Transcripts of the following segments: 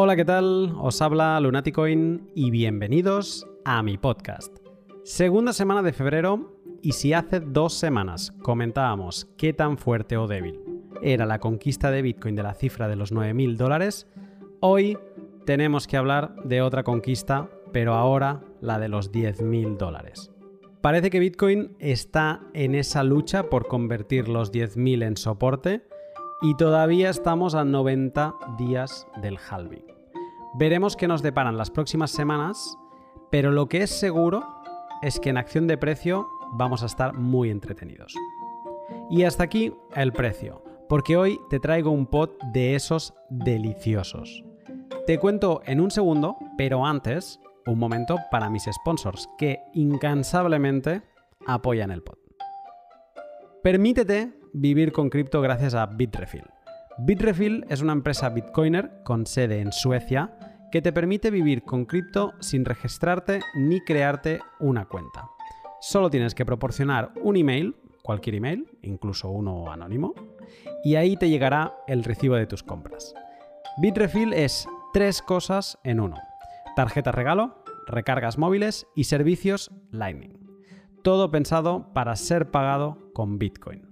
Hola, ¿qué tal? Os habla Lunaticoin y bienvenidos a mi podcast. Segunda semana de febrero y si hace dos semanas comentábamos qué tan fuerte o débil era la conquista de Bitcoin de la cifra de los 9.000 dólares, hoy tenemos que hablar de otra conquista, pero ahora la de los 10.000 dólares. Parece que Bitcoin está en esa lucha por convertir los 10.000 en soporte y todavía estamos a 90 días del halving. Veremos qué nos deparan las próximas semanas, pero lo que es seguro es que en acción de precio vamos a estar muy entretenidos. Y hasta aquí el precio, porque hoy te traigo un pot de esos deliciosos. Te cuento en un segundo, pero antes, un momento para mis sponsors que incansablemente apoyan el pod. Permítete vivir con cripto gracias a Bitrefill. Bitrefill es una empresa bitcoiner con sede en Suecia que te permite vivir con cripto sin registrarte ni crearte una cuenta. Solo tienes que proporcionar un email, cualquier email, incluso uno anónimo, y ahí te llegará el recibo de tus compras. Bitrefill es tres cosas en uno. Tarjeta regalo, recargas móviles y servicios Lightning. Todo pensado para ser pagado con Bitcoin.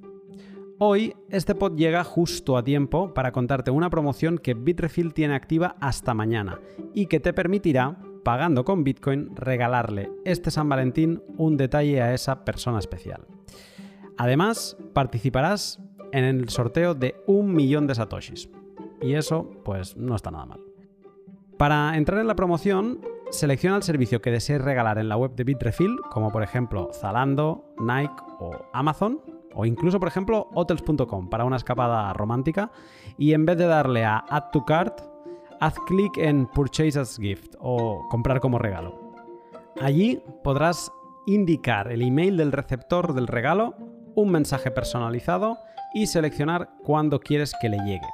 Hoy este pod llega justo a tiempo para contarte una promoción que Bitrefill tiene activa hasta mañana y que te permitirá, pagando con Bitcoin, regalarle este San Valentín un detalle a esa persona especial. Además, participarás en el sorteo de un millón de satoshis. Y eso, pues, no está nada mal. Para entrar en la promoción, selecciona el servicio que desees regalar en la web de Bitrefill, como por ejemplo Zalando, Nike o Amazon, o incluso, por ejemplo, hotels.com para una escapada romántica. Y en vez de darle a Add to Cart, haz clic en Purchase as Gift o comprar como regalo. Allí podrás indicar el email del receptor del regalo, un mensaje personalizado y seleccionar cuándo quieres que le llegue.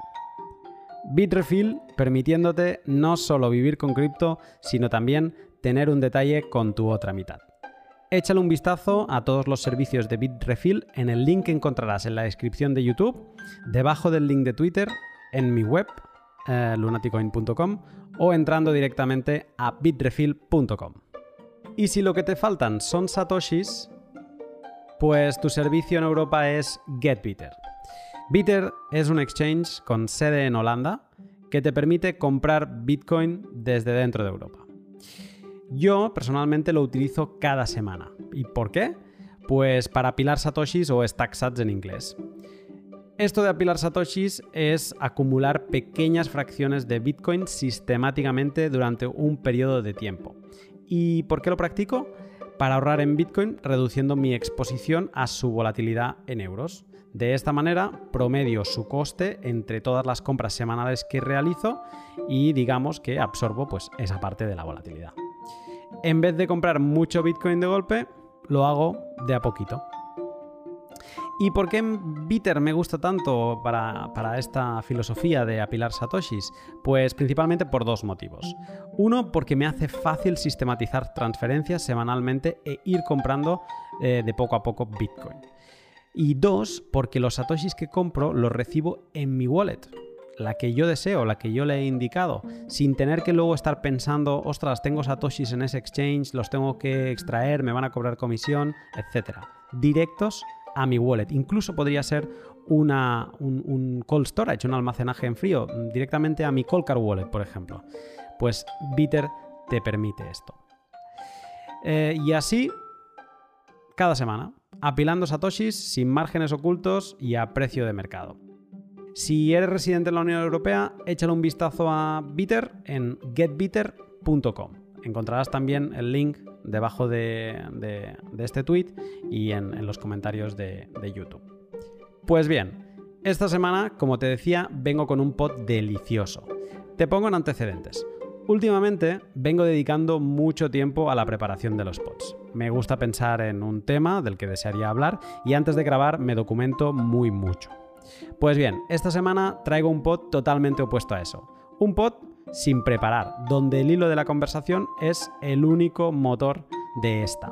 Bitrefill permitiéndote no solo vivir con cripto, sino también tener un detalle con tu otra mitad. Échale un vistazo a todos los servicios de Bitrefill en el link que encontrarás en la descripción de YouTube, debajo del link de Twitter, en mi web, eh, lunaticoin.com, o entrando directamente a bitrefill.com. Y si lo que te faltan son satoshis, pues tu servicio en Europa es GetBitter. Bitter es un exchange con sede en Holanda que te permite comprar Bitcoin desde dentro de Europa. Yo personalmente lo utilizo cada semana. ¿Y por qué? Pues para apilar satoshis o stack sats en inglés. Esto de apilar satoshis es acumular pequeñas fracciones de Bitcoin sistemáticamente durante un periodo de tiempo. ¿Y por qué lo practico? Para ahorrar en Bitcoin reduciendo mi exposición a su volatilidad en euros. De esta manera promedio su coste entre todas las compras semanales que realizo y digamos que absorbo pues esa parte de la volatilidad en vez de comprar mucho Bitcoin de golpe, lo hago de a poquito. ¿Y por qué Bitter me gusta tanto para, para, esta filosofía de apilar satoshis? Pues principalmente por dos motivos. Uno, porque me hace fácil sistematizar transferencias semanalmente e ir comprando eh, de poco a poco Bitcoin. Y dos, porque los satoshis que compro los recibo en mi wallet la que yo deseo, la que yo le he indicado, sin tener que luego estar pensando, ostras, tengo satoshis en ese exchange, los tengo que extraer, me van a cobrar comisión, etc. Directos a mi wallet. Incluso podría ser una, un, cold storage, un almacenaje en frío, directamente a mi Coldcard Wallet, por ejemplo. Pues Bitter te permite esto. Eh, y así, cada semana, apilando satoshis sin márgenes ocultos y a precio de mercado. Si eres residente en la Unión Europea, échale un vistazo a Bitter en getbitter.com. Encontrarás también el link debajo de, este tweet y en, los comentarios de, de YouTube. Pues bien, esta semana, como te decía, vengo con un pod delicioso. Te pongo en antecedentes. Últimamente vengo dedicando mucho tiempo a la preparación de los pods. Me gusta pensar en un tema del que desearía hablar y antes de grabar me documento muy mucho. Pues bien, esta semana traigo un pod totalmente opuesto a eso. Un pod sin preparar, donde el hilo de la conversación es el único motor de esta.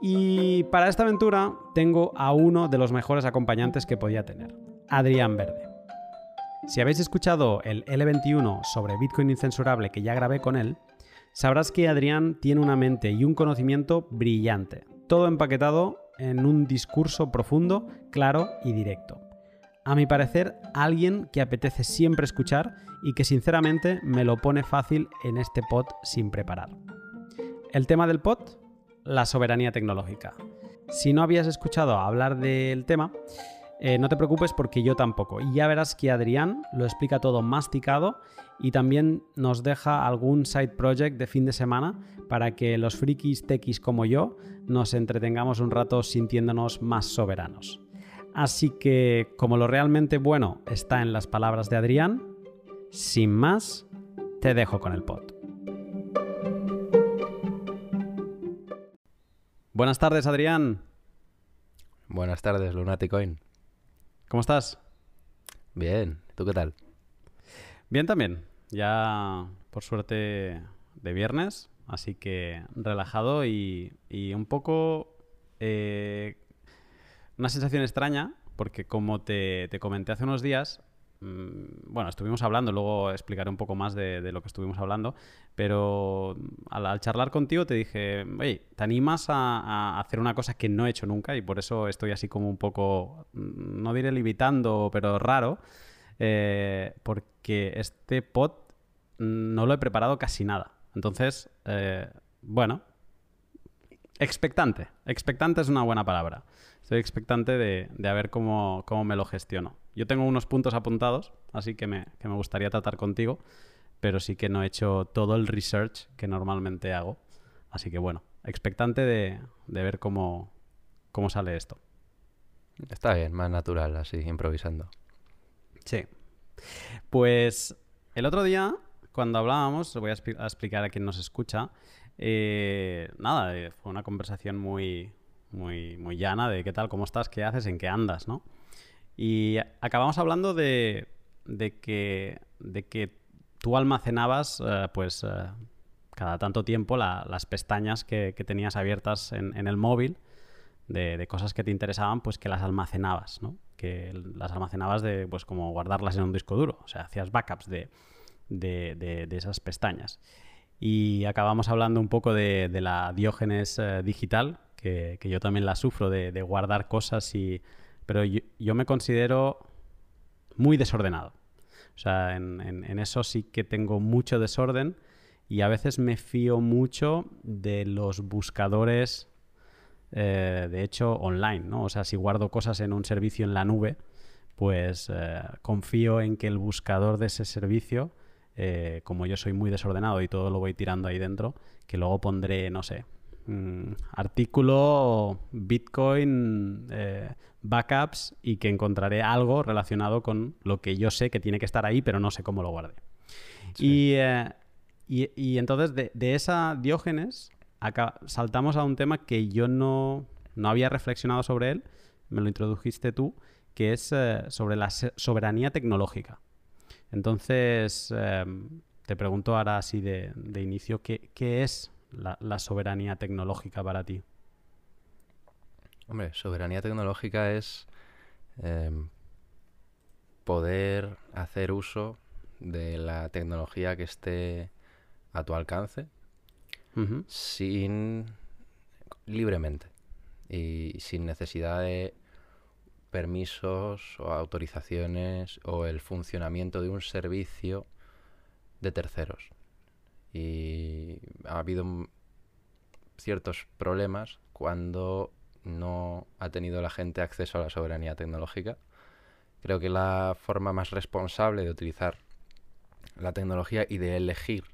Y para esta aventura tengo a uno de los mejores acompañantes que podía tener, Adrián Verde. Si habéis escuchado el L21 sobre Bitcoin incensurable que ya grabé con él, sabrás que Adrián tiene una mente y un conocimiento brillante, todo empaquetado en un discurso profundo, claro y directo. A mi parecer, alguien que apetece siempre escuchar y que sinceramente me lo pone fácil en este pod sin preparar. El tema del pod, la soberanía tecnológica. Si no habías escuchado hablar del tema, eh, no te preocupes porque yo tampoco. Y ya verás que Adrián lo explica todo masticado y también nos deja algún side project de fin de semana para que los frikis tequis como yo nos entretengamos un rato sintiéndonos más soberanos. Así que, como lo realmente bueno está en las palabras de Adrián, sin más, te dejo con el pod. Buenas tardes, Adrián. Buenas tardes, Lunaticoin. ¿Cómo estás? Bien, ¿tú qué tal? Bien también. Ya, por suerte, de viernes, así que relajado y, un poco... Eh, una sensación extraña, porque como te, te comenté hace unos días, Mm, bueno, estuvimos hablando, luego explicaré un poco más de, lo que estuvimos hablando, pero al, charlar contigo te dije, oye, ¿te animas a, hacer una cosa que no he hecho nunca? Y por eso estoy así como un poco, mm, no diré limitando, pero raro, eh, porque este pod no lo he preparado casi nada. Entonces, eh, bueno, expectante. Expectante es una buena palabra. Estoy expectante de, de ver cómo, cómo me lo gestiono. Yo tengo unos puntos apuntados, así que me, gustaría tratar contigo, pero sí que no he hecho todo el research que normalmente hago. Así que bueno, expectante de, ver cómo, cómo sale esto. Está bien, más natural, así, improvisando. Sí. Pues el otro día, cuando hablábamos, voy a, explicar a quien nos escucha, eh, nada, eh, fue una conversación muy, muy, muy llana de qué tal, cómo estás, qué haces, en qué andas, ¿no? Y acabamos hablando de, que, de que tú almacenabas, eh, pues, eh, cada tanto tiempo las pestañas que, tenías abiertas en, el móvil de, cosas que te interesaban, pues que las almacenabas, ¿no? Que las almacenabas de, pues, como guardarlas en un disco duro. O sea, hacías backups de, de esas pestañas. Y acabamos hablando un poco de, la diógenes eh, digital, que, yo también la sufro, de, guardar cosas y pero yo, me considero muy desordenado. O sea, en, eso sí que tengo mucho desorden y a veces me fío mucho de los buscadores, eh, de hecho, online, ¿no? O sea, si guardo cosas en un servicio en la nube, pues eh, confío en que el buscador de ese servicio, eh, como yo soy muy desordenado y todo lo voy tirando ahí dentro, que luego pondré, no sé, Mm, artículo Bitcoin eh, backups y que encontraré algo relacionado con lo que yo sé que tiene que estar ahí, pero no sé cómo lo guarde. Eh, y, entonces de, esa Diógenes acá, saltamos a un tema que yo no, no, había reflexionado sobre él, me lo introdujiste tú, que es eh, sobre la soberanía tecnológica. Entonces, te pregunto ahora así de, de inicio, ¿qué, ¿qué es la, soberanía tecnológica para ti? Hombre, soberanía tecnológica es em, poder hacer uso de la tecnología que esté a tu alcance sin libremente y sin necesidad de permisos o autorizaciones o el funcionamiento de un servicio de terceros y ha habido ciertos problemas cuando no ha tenido la gente acceso a la soberanía tecnológica. Creo que la forma más responsable de utilizar la tecnología y de elegir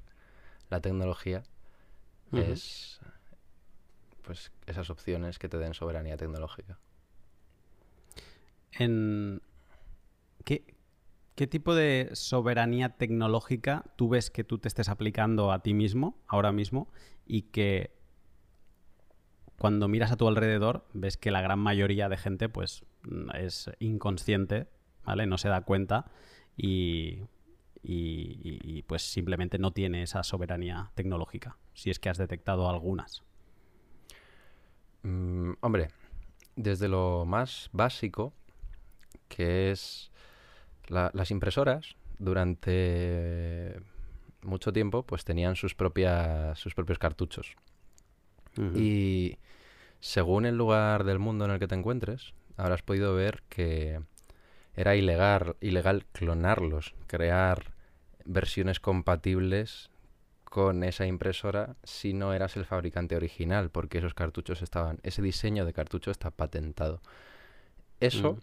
la tecnología es pues esas opciones que te den soberanía tecnológica. En ¿Qué, ¿Qué tipo de soberanía tecnológica tú ves que tú te estés aplicando a ti mismo ahora mismo y que cuando miras a tu alrededor ves que la gran mayoría de gente pues es inconsciente, ¿vale? No se da cuenta y, pues simplemente no tiene esa soberanía tecnológica, si es que has detectado algunas. Mm, hombre, desde lo más básico, que es las impresoras durante mucho tiempo pues tenían sus propias sus propios cartuchos. Y según el lugar del mundo en el que te encuentres habrás podido ver que era ilegal ilegal clonarlos crear versiones compatibles con esa impresora si no eras el fabricante original porque esos cartuchos estaban ese diseño de cartucho está patentado. Eso.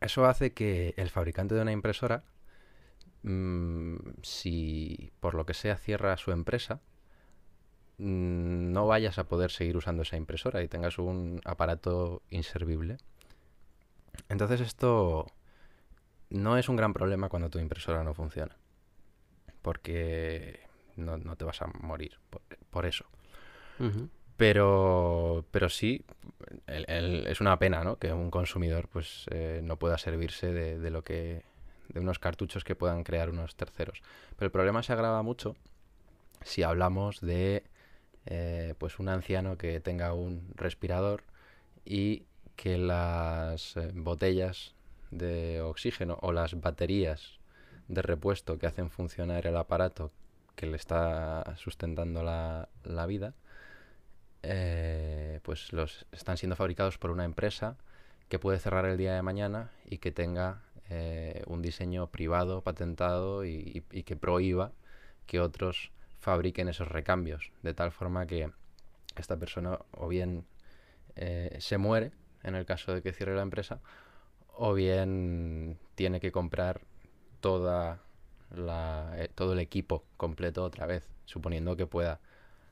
Eso hace que el fabricante de una impresora Mm, si por lo que sea cierra su empresa, mm, no vayas a poder seguir usando esa impresora y tengas un aparato inservible. Entonces esto no es un gran problema cuando tu impresora no funciona. Porque no, te vas a morir por, eso. Pero, pero sí, es una pena ¿no? que un consumidor pues, eh, no pueda servirse de, lo que de unos cartuchos que puedan crear unos terceros. Pero el problema se agrava mucho si hablamos de eh, pues un anciano que tenga un respirador y que las eh, botellas de oxígeno o las baterías de repuesto que hacen funcionar el aparato que le está sustentando la, vida, eh, pues los están siendo fabricados por una empresa que puede cerrar el día de mañana y que tenga eh, un diseño privado, patentado y, que prohíba que otros fabriquen esos recambios, de tal forma que esta persona o bien eh, se muere en el caso de que cierre la empresa, o bien tiene que comprar toda todo el equipo completo otra vez, suponiendo que pueda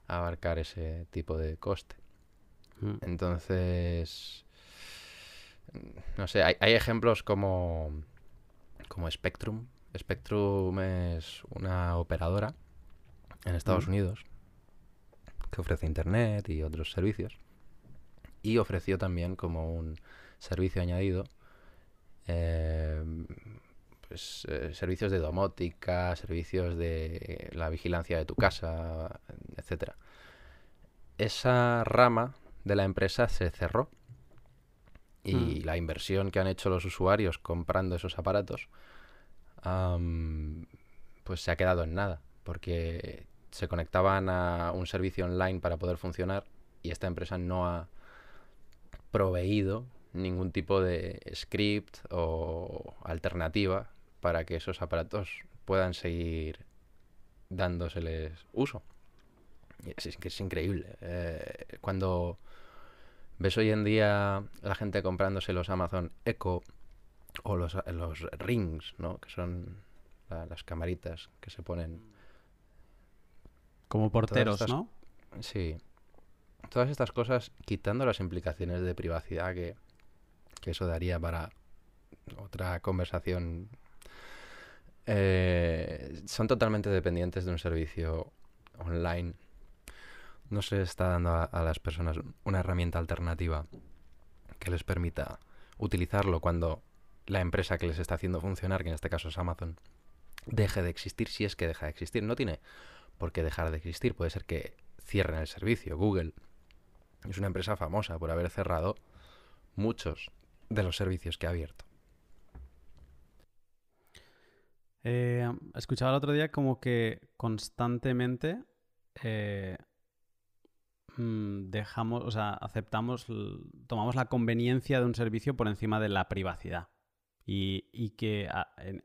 abarcar ese tipo de coste. Mm. Entonces, no sé, hay, hay ejemplos como, como Spectrum. Spectrum es una operadora en Estados Unidos que ofrece internet y otros servicios. Y ofreció también como un servicio añadido eh, pues, eh, servicios de domótica, servicios de la vigilancia de tu casa, etcétera. Esa rama de la empresa se cerró y mm. la inversión que han hecho los usuarios comprando esos aparatos, pues se ha quedado en nada, porque se conectaban a un servicio online para poder funcionar y esta empresa no ha proveído ningún tipo de script o alternativa para que esos aparatos puedan seguir dándoseles uso. Es, que es increíble. Eh, cuando ves hoy en día la gente comprándose los Amazon Echo o los, los Rings, ¿no? Que son las camaritas que se ponen. Como porteros, ¿no? Sí. Todas estas cosas, quitando las implicaciones de privacidad que, que eso daría para otra conversación, eh, son totalmente dependientes de un servicio online no se está dando a, las personas una herramienta alternativa que les permita utilizarlo cuando la empresa que les está haciendo funcionar, que en este caso es Amazon, deje de existir si es que deja de existir. No tiene por qué dejar de existir. Puede ser que cierren el servicio. Google es una empresa famosa por haber cerrado muchos de los servicios que ha abierto. Eh, escuchaba el otro día como que constantemente eh, Mm, dejamos, o sea, aceptamos, tomamos la conveniencia de un servicio por encima de la privacidad. Y, que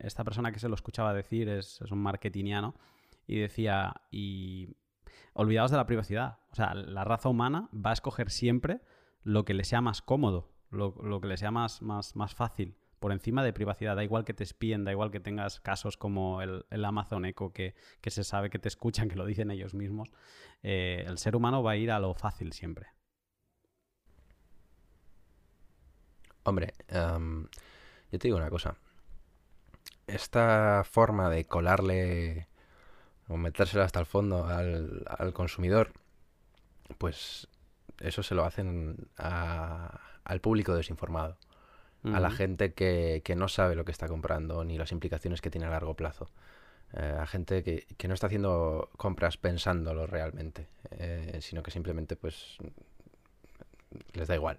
esta persona que se lo escuchaba decir es, un marketingiano y decía, y de la privacidad. O sea, la raza humana va a escoger siempre lo que le sea más cómodo, lo, lo que le sea más, más, más fácil por encima de privacidad. Da igual que te espíen, da igual que tengas casos como el, Amazon Echo, que, se sabe que te escuchan, que lo dicen ellos mismos. Eh, el ser humano va a ir a lo fácil siempre. Hombre, yo te digo una cosa. Esta forma de colarle o metérselo hasta el fondo al consumidor, pues eso se lo hacen al público desinformado a la gente que, no sabe lo que está comprando ni las implicaciones que tiene a largo plazo. Eh, a gente que, que, no está haciendo compras pensándolo realmente, eh, sino que simplemente pues les da igual.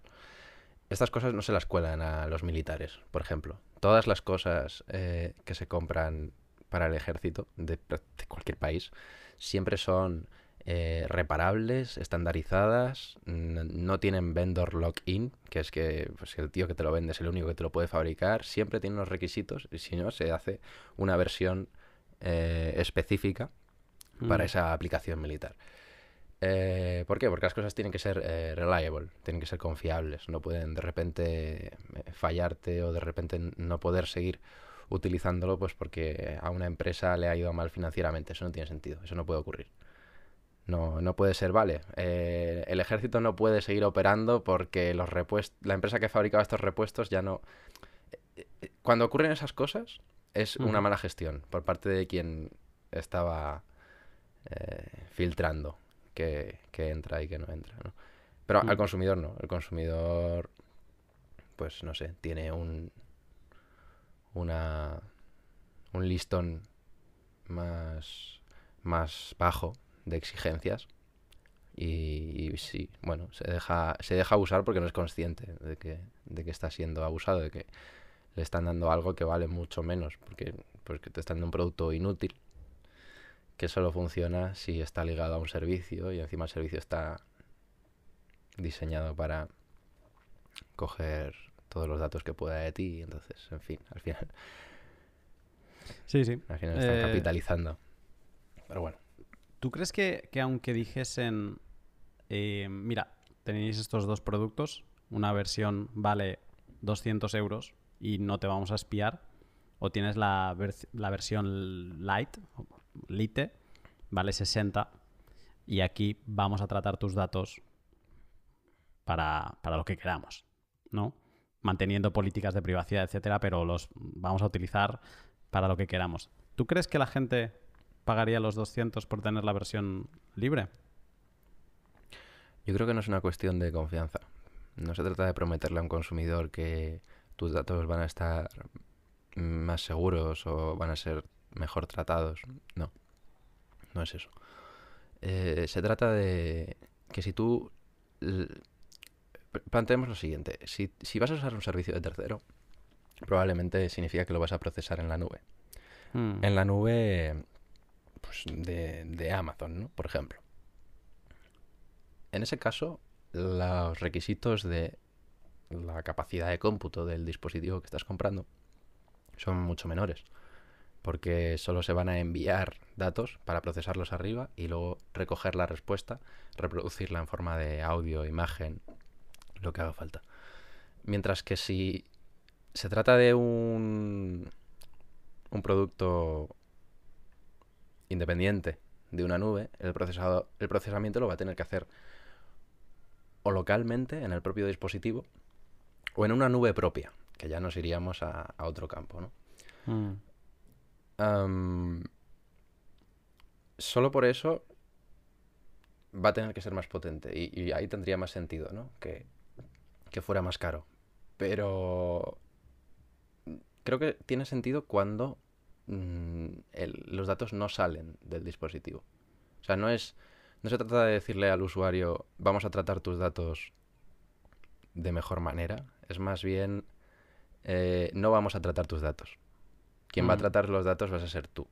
estas cosas no se las cuelan a los militares, por ejemplo. Todas las cosas eh, que se compran para el ejército de, cualquier país siempre son eh, reparables, estandarizadas, no tienen vendor lock-in, que es que pues, el tío que te lo vende es el único que te lo puede fabricar, siempre tiene unos requisitos y si no, se hace una versión eh, específica para mm. esa aplicación militar. Eh, ¿Por qué? Porque las cosas tienen que ser reliable, tienen que ser confiables, no pueden de repente fallarte o de repente no poder seguir utilizándolo pues porque a una empresa le ha ido mal financieramente. Eso no tiene sentido, eso no puede ocurrir. No, no puede ser, vale. el ejército no puede seguir operando porque los la empresa que fabricaba estos repuestos ya no... Cuando ocurren esas cosas es una mala gestión por parte de quien estaba filtrando que, entra y que no entra, ¿no? Pero al consumidor no. El consumidor, pues no sé, tiene un una un listón más más bajo de exigencias y, sí, bueno, se deja se deja usar porque no es consciente de que de que está siendo abusado, de que le están dando algo que vale mucho menos porque porque te están dando un producto inútil que solo funciona si está ligado a un servicio y encima el servicio está diseñado para coger todos los datos que pueda de ti. Entonces, en fin, al final. Sí, sí. Al final están eh, capitalizando. Pero bueno. ¿Tú crees que, aunque dijesen, eh, mira, tenéis estos dos productos, una versión vale 200 euros y no te vamos a espiar, o tienes la, la versión light, Lite vale 60 y aquí vamos a tratar tus datos para, lo que queramos, ¿no? Manteniendo políticas de privacidad, etcétera, pero los vamos a utilizar para lo que queramos. ¿Tú crees que la gente pagaría los 200 por tener la versión libre? Yo creo que no es una cuestión de confianza. No se trata de prometerle a un consumidor que tus datos van a estar más seguros o van a ser mejor tratados. No, no es eso. Eh, se trata de que si tú... Planteemos lo siguiente, si, vas a usar un servicio de tercero, probablemente significa que lo vas a procesar en la nube. Hmm. En la nube pues, de, de Amazon, ¿no? Por ejemplo. En ese caso, los requisitos de la capacidad de cómputo del dispositivo que estás comprando son mucho menores porque solo se van a enviar datos para procesarlos arriba y luego recoger la respuesta, reproducirla en forma de audio, imagen, lo que haga falta. Mientras que si se trata de un, un producto independiente de una nube, el, procesado, el procesamiento lo va a tener que hacer o localmente en el propio dispositivo o en una nube propia, que ya nos iríamos a, otro campo, ¿no? Mm solo por eso va a tener que ser más potente y, ahí tendría más sentido, ¿no? Que, fuera más caro. Pero creo que tiene sentido cuando mm, los datos no salen del dispositivo. O sea, no es. No se trata de decirle al usuario, vamos a tratar tus datos de mejor manera. Es más bien, eh, no vamos a tratar tus datos. Quien va a tratar los datos vas a ser tú.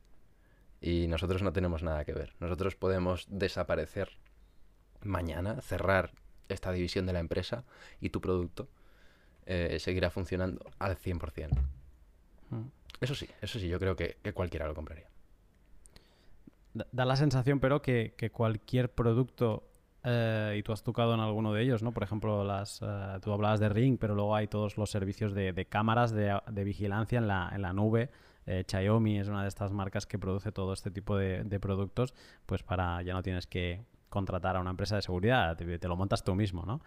Y nosotros no tenemos nada que ver. Nosotros podemos desaparecer mañana, cerrar esta división de la empresa y tu producto eh, seguirá funcionando al 100%. Mm. Eso sí, eso sí, yo creo que, cualquiera lo compraría. Da la sensación, pero, que, cualquier producto, eh, y tú has tocado en alguno de ellos, ¿no? Por ejemplo, eh, tú hablabas de Ring, pero luego hay todos los servicios de, cámaras de, vigilancia en la, nube eh, Xiaomi es una de estas marcas que produce todo este tipo de, productos, pues para ya no tienes que contratar a una empresa de seguridad, te, lo montas tú mismo, ¿no?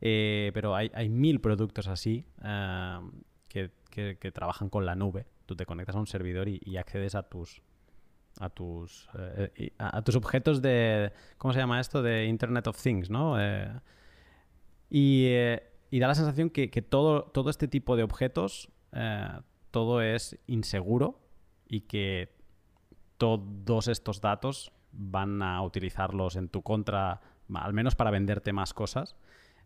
Eh, pero hay, mil productos así que, trabajan con la nube. Tú te conectas a un servidor y, accedes a tus a tus a, tus objetos de ¿cómo se llama esto? de Internet of Things, ¿no? y, da la sensación que, todo, todo este tipo de objetos todo es inseguro y que todos estos datos van a utilizarlos en tu contra, al menos para venderte más cosas.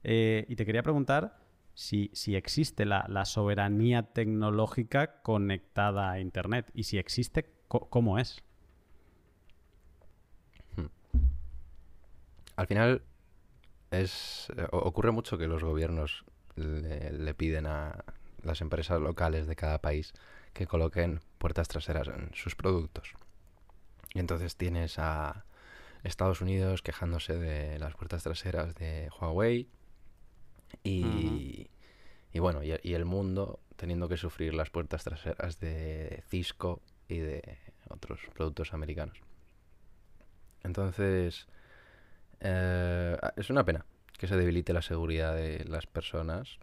Eh, y te quería preguntar, si, existe la, soberanía tecnológica conectada a Internet y si existe, ¿cómo es? Hmm. Al final es ocurre mucho que los gobiernos le, piden a las empresas locales de cada país que coloquen puertas traseras en sus productos. Y entonces tienes a Estados Unidos quejándose de las puertas traseras de Huawei y, y bueno, y, el mundo teniendo que sufrir las puertas traseras de Cisco y de otros productos americanos. Entonces, eh, es una pena que se debilite la seguridad de las personas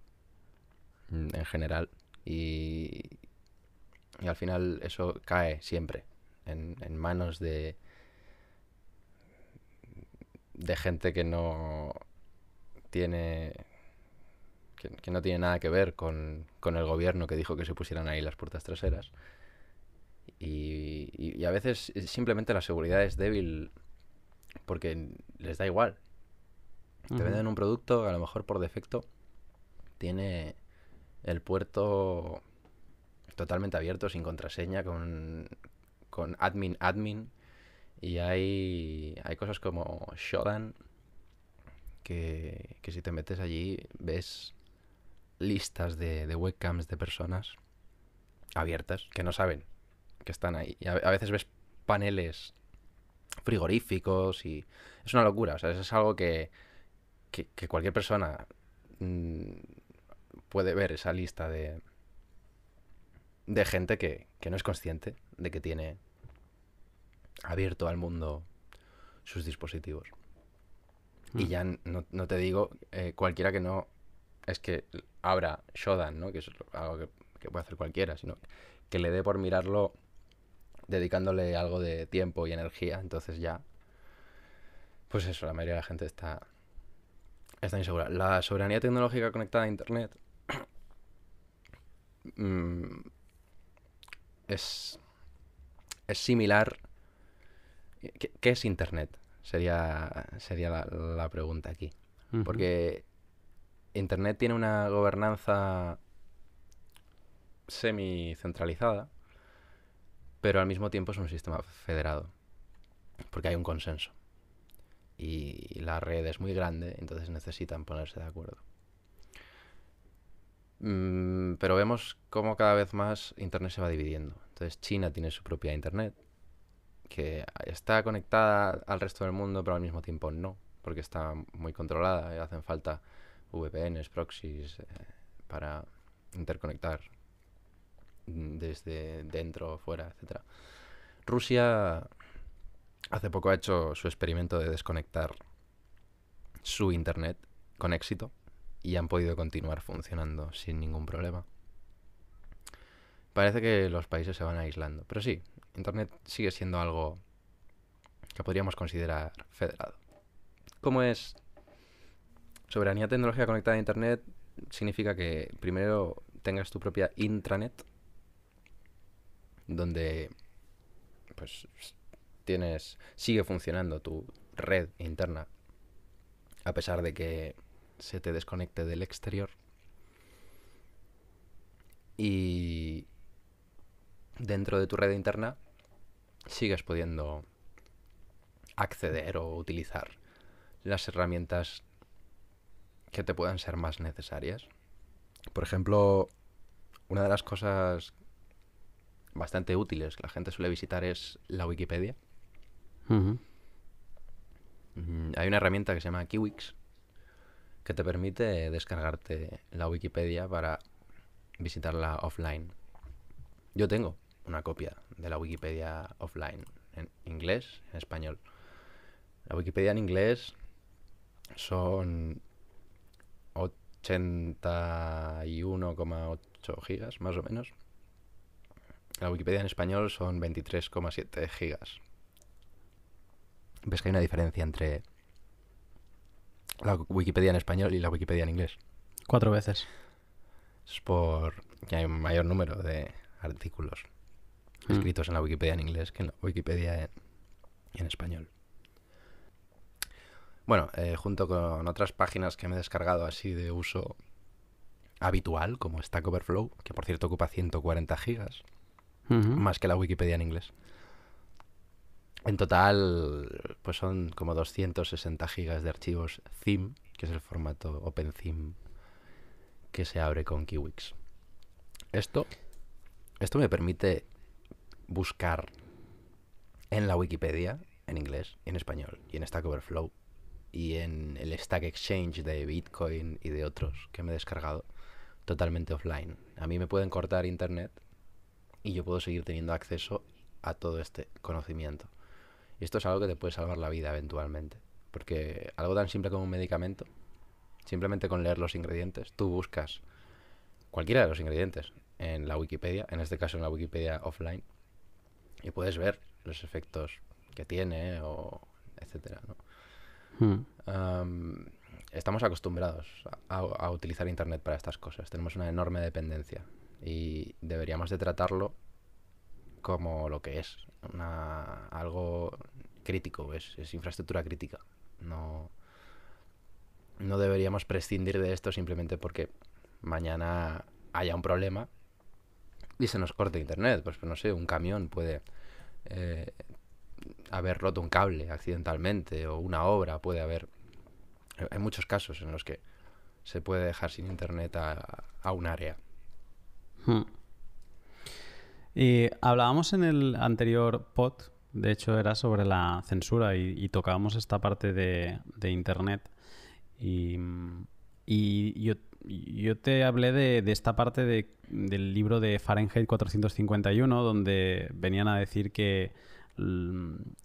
mm, en general y, y al final eso cae siempre en, en manos de de gente que no tiene que, no tiene nada que ver con, con, el gobierno que dijo que se pusieran ahí las puertas traseras. Y, y, a veces simplemente la seguridad es débil porque les da igual. Te venden un producto, a lo mejor por defecto tiene el puerto totalmente abierto, sin contraseña, con, con admin admin. Y hay, hay cosas como Shodan, que, que si te metes allí ves listas de, de, webcams de personas abiertas que no saben que están ahí. Y a, a, veces ves paneles frigoríficos y es una locura. O sea, es algo que, que, cualquier persona mm, puede ver esa lista de, de gente que, no es consciente de que tiene abierto al mundo sus dispositivos. Y mm. ya no, te digo eh, cualquiera que no es que abra Shodan, ¿no? que es algo que, que, puede hacer cualquiera, sino que le dé por mirarlo dedicándole algo de tiempo y energía. Entonces ya, pues eso, la mayoría de la gente está Está insegura. La soberanía tecnológica conectada a Internet mm, es, es similar. ¿Qué, es Internet? Sería, sería la, pregunta aquí. Porque Internet tiene una gobernanza semi-centralizada, pero al mismo tiempo es un sistema federado, porque hay un consenso y la red es muy grande, entonces necesitan ponerse de acuerdo. Mm, pero vemos cómo cada vez más Internet se va dividiendo. Entonces China tiene su propia Internet, que está conectada al resto del mundo, pero al mismo tiempo no, porque está muy controlada y hacen falta VPNs, proxies, eh, para interconectar desde dentro, fuera, etc. Rusia hace poco ha hecho su experimento de desconectar su internet con éxito y han podido continuar funcionando sin ningún problema. Parece que los países se van aislando, pero sí, Internet sigue siendo algo que podríamos considerar federado. ¿Cómo es soberanía tecnológica conectada a Internet? Significa que primero tengas tu propia intranet, donde pues tienes sigue funcionando tu red interna a pesar de que se te desconecte del exterior y dentro de tu red interna sigues pudiendo acceder o utilizar las herramientas que te puedan ser más necesarias. Por ejemplo, una de las cosas bastante útiles que la gente suele visitar es la Wikipedia. Mm, hay una herramienta que se llama Kiwix que te permite descargarte la Wikipedia para visitarla offline. Yo tengo una copia de la Wikipedia offline en inglés, en español. La Wikipedia en inglés son 81,8 gigas, más o menos. La Wikipedia en español son 23,7 gigas ves que hay una diferencia entre la Wikipedia en español y la Wikipedia en inglés. Cuatro veces. Es por que hay un mayor número de artículos mm. escritos en la Wikipedia en inglés que en la Wikipedia en, español. Bueno, eh, junto con otras páginas que me he descargado así de uso habitual, como Stack Overflow, que por cierto ocupa 140 gigas, más que la Wikipedia en inglés. En total, pues son como 260 gigas de archivos theme, que es el formato OpenTheme que se abre con Kiwix. Esto, esto me permite buscar en la Wikipedia, en inglés, y en español, y en Stack Overflow, y en el Stack Exchange de Bitcoin y de otros que me he descargado, totalmente offline. A mí me pueden cortar internet y yo puedo seguir teniendo acceso a todo este conocimiento. Y esto es algo que te puede salvar la vida eventualmente. Porque algo tan simple como un medicamento, simplemente con leer los ingredientes, tú buscas cualquiera de los ingredientes en la Wikipedia, en este caso en la Wikipedia offline, y puedes ver los efectos que tiene o etcétera, hmm. estamos acostumbrados a, utilizar internet para estas cosas. Tenemos una enorme dependencia y deberíamos de tratarlo como lo que es, una, algo crítico, es, es infraestructura crítica. No, no deberíamos prescindir de esto simplemente porque mañana haya un problema y se nos corte internet. Pues no sé, un camión puede eh, haber roto un cable accidentalmente o una obra puede haber... Hay muchos casos en los que se puede dejar sin internet a, un área. Hmm. Y hablábamos en el anterior pod, de hecho era sobre la censura y, tocábamos esta parte de, internet. Y, yo, yo, te hablé de, esta parte del libro de Fahrenheit 451, donde venían a decir que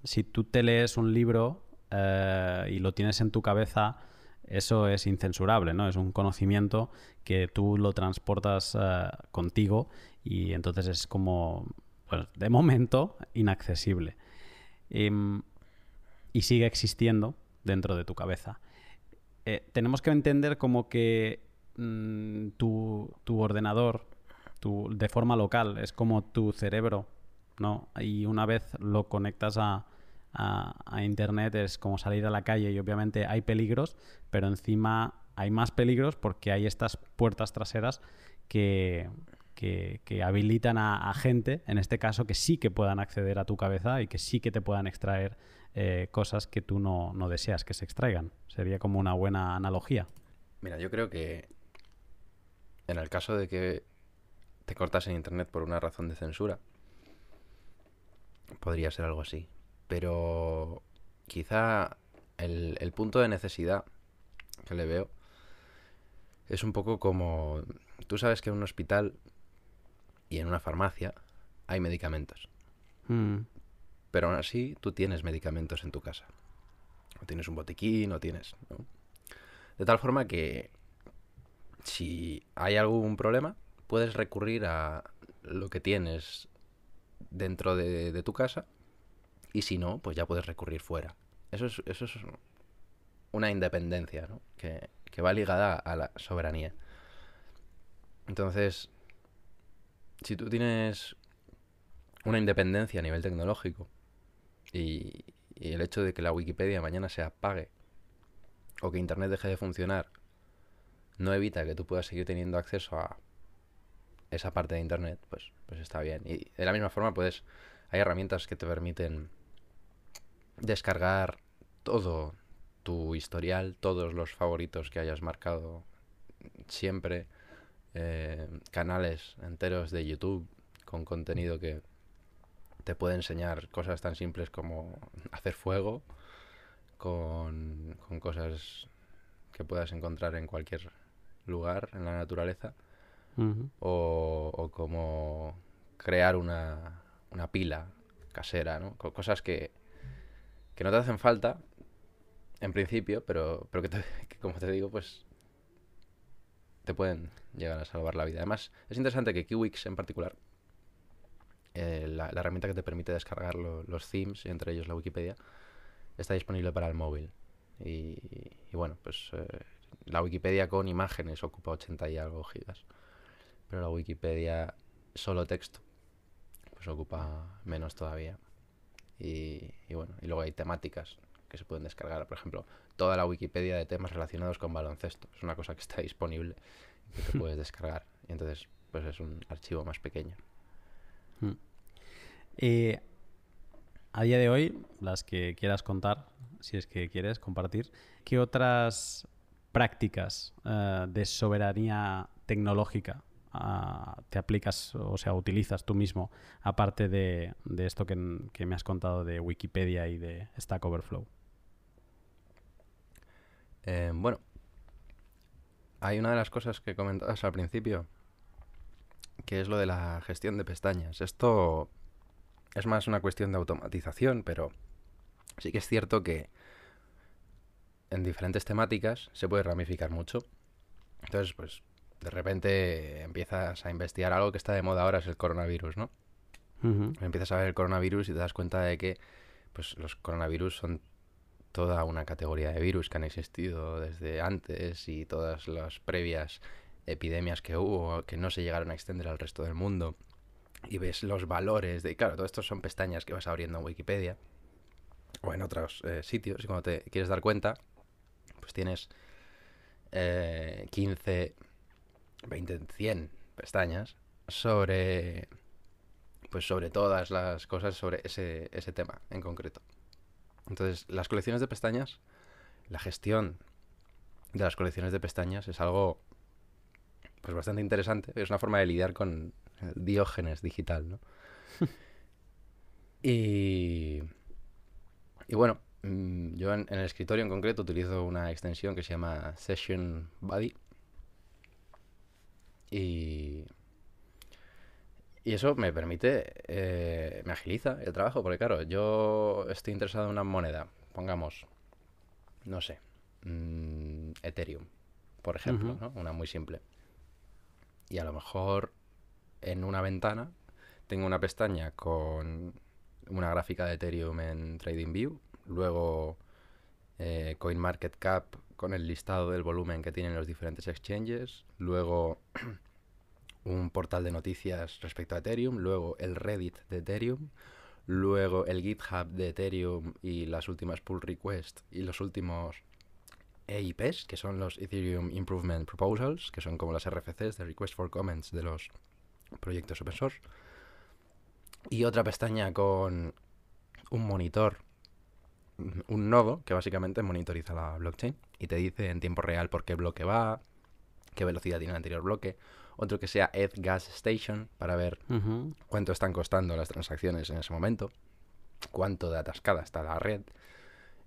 si tú te lees un libro eh, y lo tienes en tu cabeza, eso es incensurable, ¿no? Es un conocimiento que tú lo transportas eh, contigo y entonces es como, pues, de momento, inaccesible. Em, y sigue existiendo dentro de tu cabeza. Eh, tenemos que entender como que mm, tu, ordenador, de forma local, es como tu cerebro ¿no? Y una vez lo conectas a, Internet es como salir a la calle y obviamente hay peligros, pero encima hay más peligros porque hay estas puertas traseras que, que, habilitan a, gente, en este caso, que sí que puedan acceder a tu cabeza y que sí que te puedan extraer eh, cosas que tú no, no deseas que se extraigan. Sería como una buena analogía. Mira, yo creo que en el caso de que te cortas en Internet por una razón de censura, Podría ser algo así. Pero quizá el, el punto de necesidad que le veo es un poco como... Tú sabes que en un hospital y en una farmacia hay medicamentos. Mm. Pero aún así tú tienes medicamentos en tu casa. O tienes un botiquín, o tienes... De tal forma que si hay algún problema, puedes recurrir a lo que tienes dentro de, tu casa y si no, pues ya puedes recurrir fuera. Eso es, eso es una independencia ¿no? que, va ligada a la soberanía. Entonces, si tú tienes una independencia a nivel tecnológico y, y, el hecho de que la Wikipedia mañana se apague o que Internet deje de funcionar no evita que tú puedas seguir teniendo acceso a esa parte de Internet, pues, pues está bien. Y de la misma forma, pues hay herramientas que te permiten descargar todo tu historial, todos los favoritos que hayas marcado siempre, eh, canales enteros de YouTube con contenido que te puede enseñar cosas tan simples como hacer fuego, con, con cosas que puedas encontrar en cualquier lugar en la naturaleza o, como crear una, una pila casera, ¿no? Cosas que, que no te hacen falta en principio, pero, pero que, como te digo, pues te pueden llegar a salvar la vida. Además, es interesante que Kiwix en particular, eh, la, herramienta que te permite descargar los themes, entre ellos la Wikipedia, está disponible para el móvil. Y, y bueno, pues eh, la Wikipedia con imágenes ocupa 80 y algo gigas pero la Wikipedia solo texto pues ocupa menos todavía. Y, bueno, y luego hay temáticas que se pueden descargar. Por ejemplo, toda la Wikipedia de temas relacionados con baloncesto. Es una cosa que está disponible y que puedes descargar. Y entonces, pues es un archivo más pequeño. Mm. Eh, a día de hoy, las que quieras contar, si es que quieres compartir, ¿qué otras prácticas eh, de soberanía tecnológica te aplicas, o sea, utilizas tú mismo, aparte de, esto que, me has contado de Wikipedia y de Stack Overflow? Eh, bueno, hay una de las cosas que comentabas al principio, que es lo de la gestión de pestañas. Esto es más una cuestión de automatización, pero sí que es cierto que en diferentes temáticas se puede ramificar mucho. Entonces, pues, de repente empiezas a investigar algo que está de moda ahora, es el coronavirus, ¿no? Empiezas a ver el coronavirus y te das cuenta de que pues, los coronavirus son toda una categoría de virus que han existido desde antes y todas las previas epidemias que hubo que no se llegaron a extender al resto del mundo. Y ves los valores de... Claro, todo esto son pestañas que vas abriendo en Wikipedia o en otros eh, sitios y cuando te quieres dar cuenta, pues tienes 15, 20, 100 pestañas sobre pues sobre todas las cosas sobre ese, ese tema en concreto. Entonces, las colecciones de pestañas, la gestión de las colecciones de pestañas es algo pues bastante interesante. Es una forma de lidiar con el diógenes digital, ¿no? y, y bueno, Mm, yo en, el escritorio en concreto utilizo una extensión que se llama Session Buddy. Y, y eso me permite, eh, me agiliza el trabajo, porque claro, yo estoy interesado en una moneda, pongamos, no sé, mm, Ethereum, por ejemplo, ¿no? una muy simple. Y a lo mejor en una ventana tengo una pestaña con una gráfica de Ethereum en TradingView luego eh, CoinMarketCap con el listado del volumen que tienen los diferentes exchanges, luego un portal de noticias respecto a Ethereum, luego el Reddit de Ethereum, luego el GitHub de Ethereum y las últimas pull requests y los últimos EIPs, que son los Ethereum Improvement Proposals, que son como las RFCs de Request for Comments de los proyectos open source. Y otra pestaña con un monitor un nodo que básicamente monitoriza la blockchain y te dice en tiempo real por qué bloque va, qué velocidad tiene el anterior bloque. Otro que sea Eth Gas Station para ver cuánto están costando las transacciones en ese momento, cuánto de atascada está la red.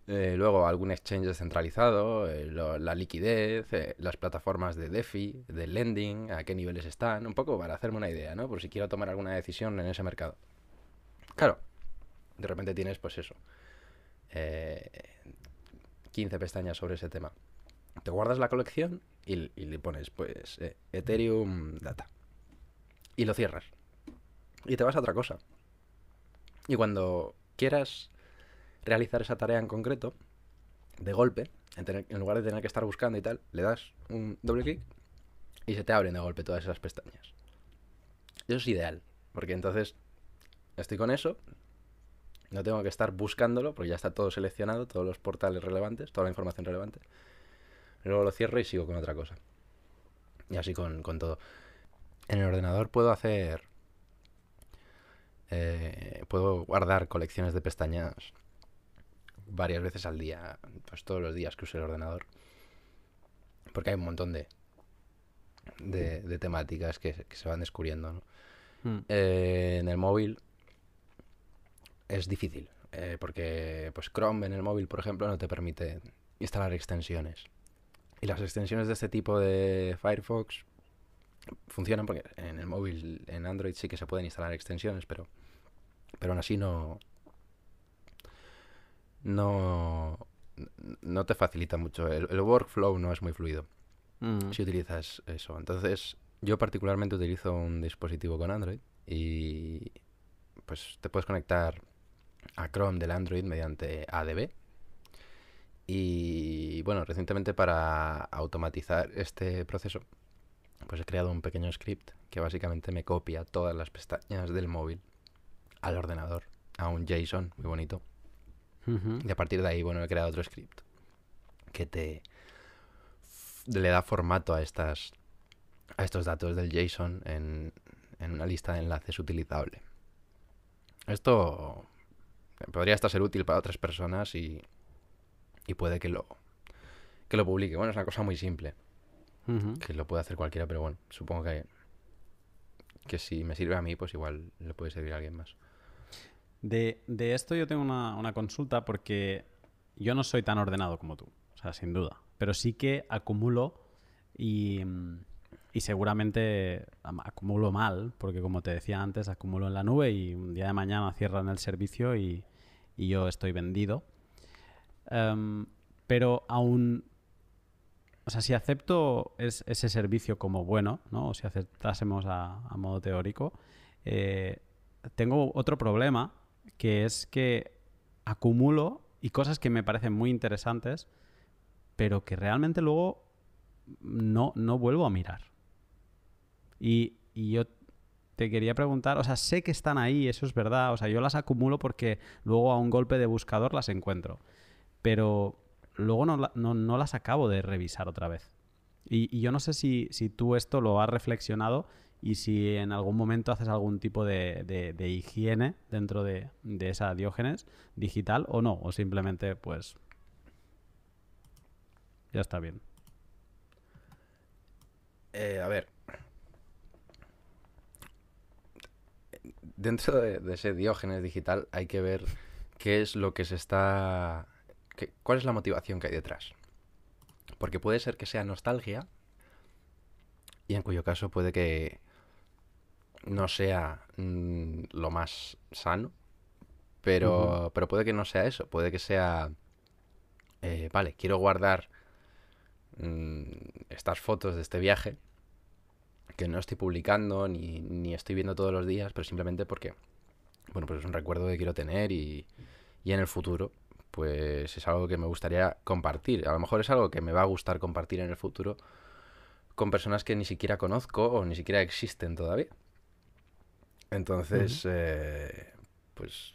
Eh, luego algún exchange descentralizado, eh, la liquidez, eh, las plataformas de DeFi, de lending, a qué niveles están, un poco para hacerme una idea, ¿no? Por si quiero tomar alguna decisión en ese mercado. Claro, de repente tienes pues eso, 15 eh, pestañas sobre ese tema. Te guardas la colección y, le pones, pues, eh, Ethereum Data. Y lo cierras. Y te vas a otra cosa. Y cuando quieras realizar esa tarea en concreto, de golpe, en, en, lugar de tener que estar buscando y tal, le das un doble clic y se te abren de golpe todas esas pestañas. Eso es ideal, porque entonces estoy con eso, no tengo que estar buscándolo porque ya está todo seleccionado, todos los portales relevantes, toda la información relevante. Luego lo cierro y sigo con otra cosa. Y así con, todo. En el ordenador puedo hacer... Eh, puedo guardar colecciones de pestañas varias veces al día, pues todos los días que use el ordenador. Porque hay un montón de, de, temáticas que, se van descubriendo. Hmm. Eh, en el móvil es difícil, eh, porque pues Chrome en el móvil, por ejemplo, no te permite instalar extensiones. Y las extensiones de este tipo de Firefox funcionan porque en el móvil, en Android sí que se pueden instalar extensiones, pero, pero aún así no, no, no te facilita mucho. El, workflow no es muy fluido mm. si utilizas eso. Entonces, yo particularmente utilizo un dispositivo con Android y pues te puedes conectar a Chrome del Android mediante ADB. Y bueno, recientemente para automatizar este proceso, pues he creado un pequeño script que básicamente me copia todas las pestañas del móvil al ordenador, a un JSON muy bonito. Y a partir de ahí, bueno, he creado otro script que te le da formato a estas a estos datos del JSON en, en una lista de enlaces utilizable. Esto podría hasta ser útil para otras personas y, y puede que lo, que lo publique. Bueno, es una cosa muy simple, que lo puede hacer cualquiera, pero bueno, supongo que, que si me sirve a mí, pues igual le puede servir a alguien más. De, de esto yo tengo una, una, consulta porque yo no soy tan ordenado como tú, o sea, sin duda, pero sí que acumulo y, y seguramente acumulo mal, porque como te decía antes, acumulo en la nube y un día de mañana cierran el servicio y, y yo estoy vendido. Um, pero aún, o sea, si acepto es, ese servicio como bueno, ¿no? O si aceptásemos a, modo teórico, eh, tengo otro problema, que es que acumulo y cosas que me parecen muy interesantes, pero que realmente luego no, no vuelvo a mirar. Y, yo te quería preguntar, o sea, sé que están ahí, eso es verdad, o sea, yo las acumulo porque luego a un golpe de buscador las encuentro, pero luego no, las acabo de revisar otra vez. Y, yo no sé si, tú esto lo has reflexionado y si en algún momento haces algún tipo de, higiene dentro de, de, esa diógenes digital o no, o simplemente pues ya está bien. Eh, a ver, dentro de, ese diógenes digital hay que ver qué es lo que se está... cuál es la motivación que hay detrás. Porque puede ser que sea nostalgia y en cuyo caso puede que no sea mm, lo más sano, pero, pero puede que no sea eso, puede que sea, eh, vale, quiero guardar mm, estas fotos de este viaje que no estoy publicando ni, estoy viendo todos los días, pero simplemente porque, bueno, pues es un recuerdo que quiero tener y, y en el futuro, pues es algo que me gustaría compartir. A lo mejor es algo que me va a gustar compartir en el futuro con personas que ni siquiera conozco o ni siquiera existen todavía. Entonces, eh, pues,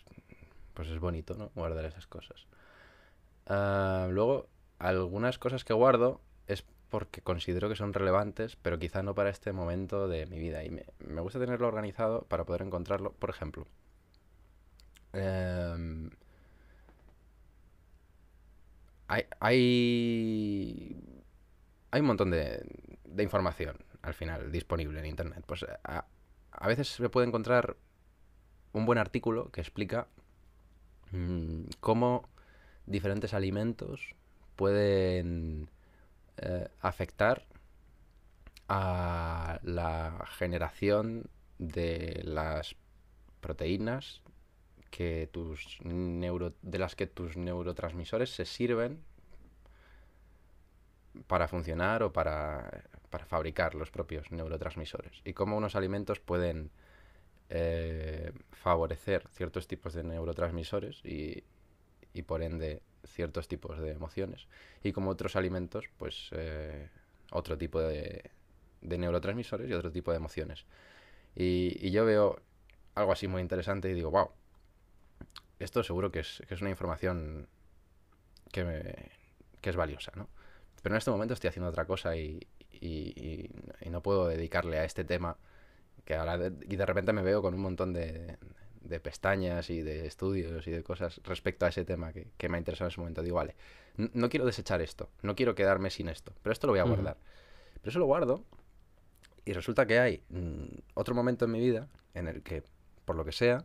pues es bonito, ¿no? Guardar esas cosas. Ah, luego, algunas cosas que guardo es porque considero que son relevantes, pero quizá no para este momento de mi vida. Y me, gusta tenerlo organizado para poder encontrarlo. Por ejemplo, em, hay, hay, un montón de, información al final disponible en Internet. Pues a, veces se puede encontrar un buen artículo que explica mm, cómo diferentes alimentos pueden eh, afectar a la generación de las proteínas que tus neuro, de las que tus neurotransmisores se sirven para funcionar o para, para fabricar los propios neurotransmisores. Y cómo unos alimentos pueden eh, favorecer ciertos tipos de neurotransmisores y, y por ende ciertos tipos de emociones y como otros alimentos, pues eh, otro tipo de, neurotransmisores y otro tipo de emociones. Y, yo veo algo así muy interesante y digo, wow, esto seguro que es, una información que, me, que es valiosa, ¿no? Pero en este momento estoy haciendo otra cosa y, y, no puedo dedicarle a este tema que ahora y de repente me veo con un montón de, de pestañas y de estudios y de cosas respecto a ese tema que, me ha interesado en ese momento. Digo, vale, no quiero desechar esto, no quiero quedarme sin esto, pero esto lo voy a guardar. Pero eso lo guardo y resulta que hay mm, otro momento en mi vida en el que, por lo que sea,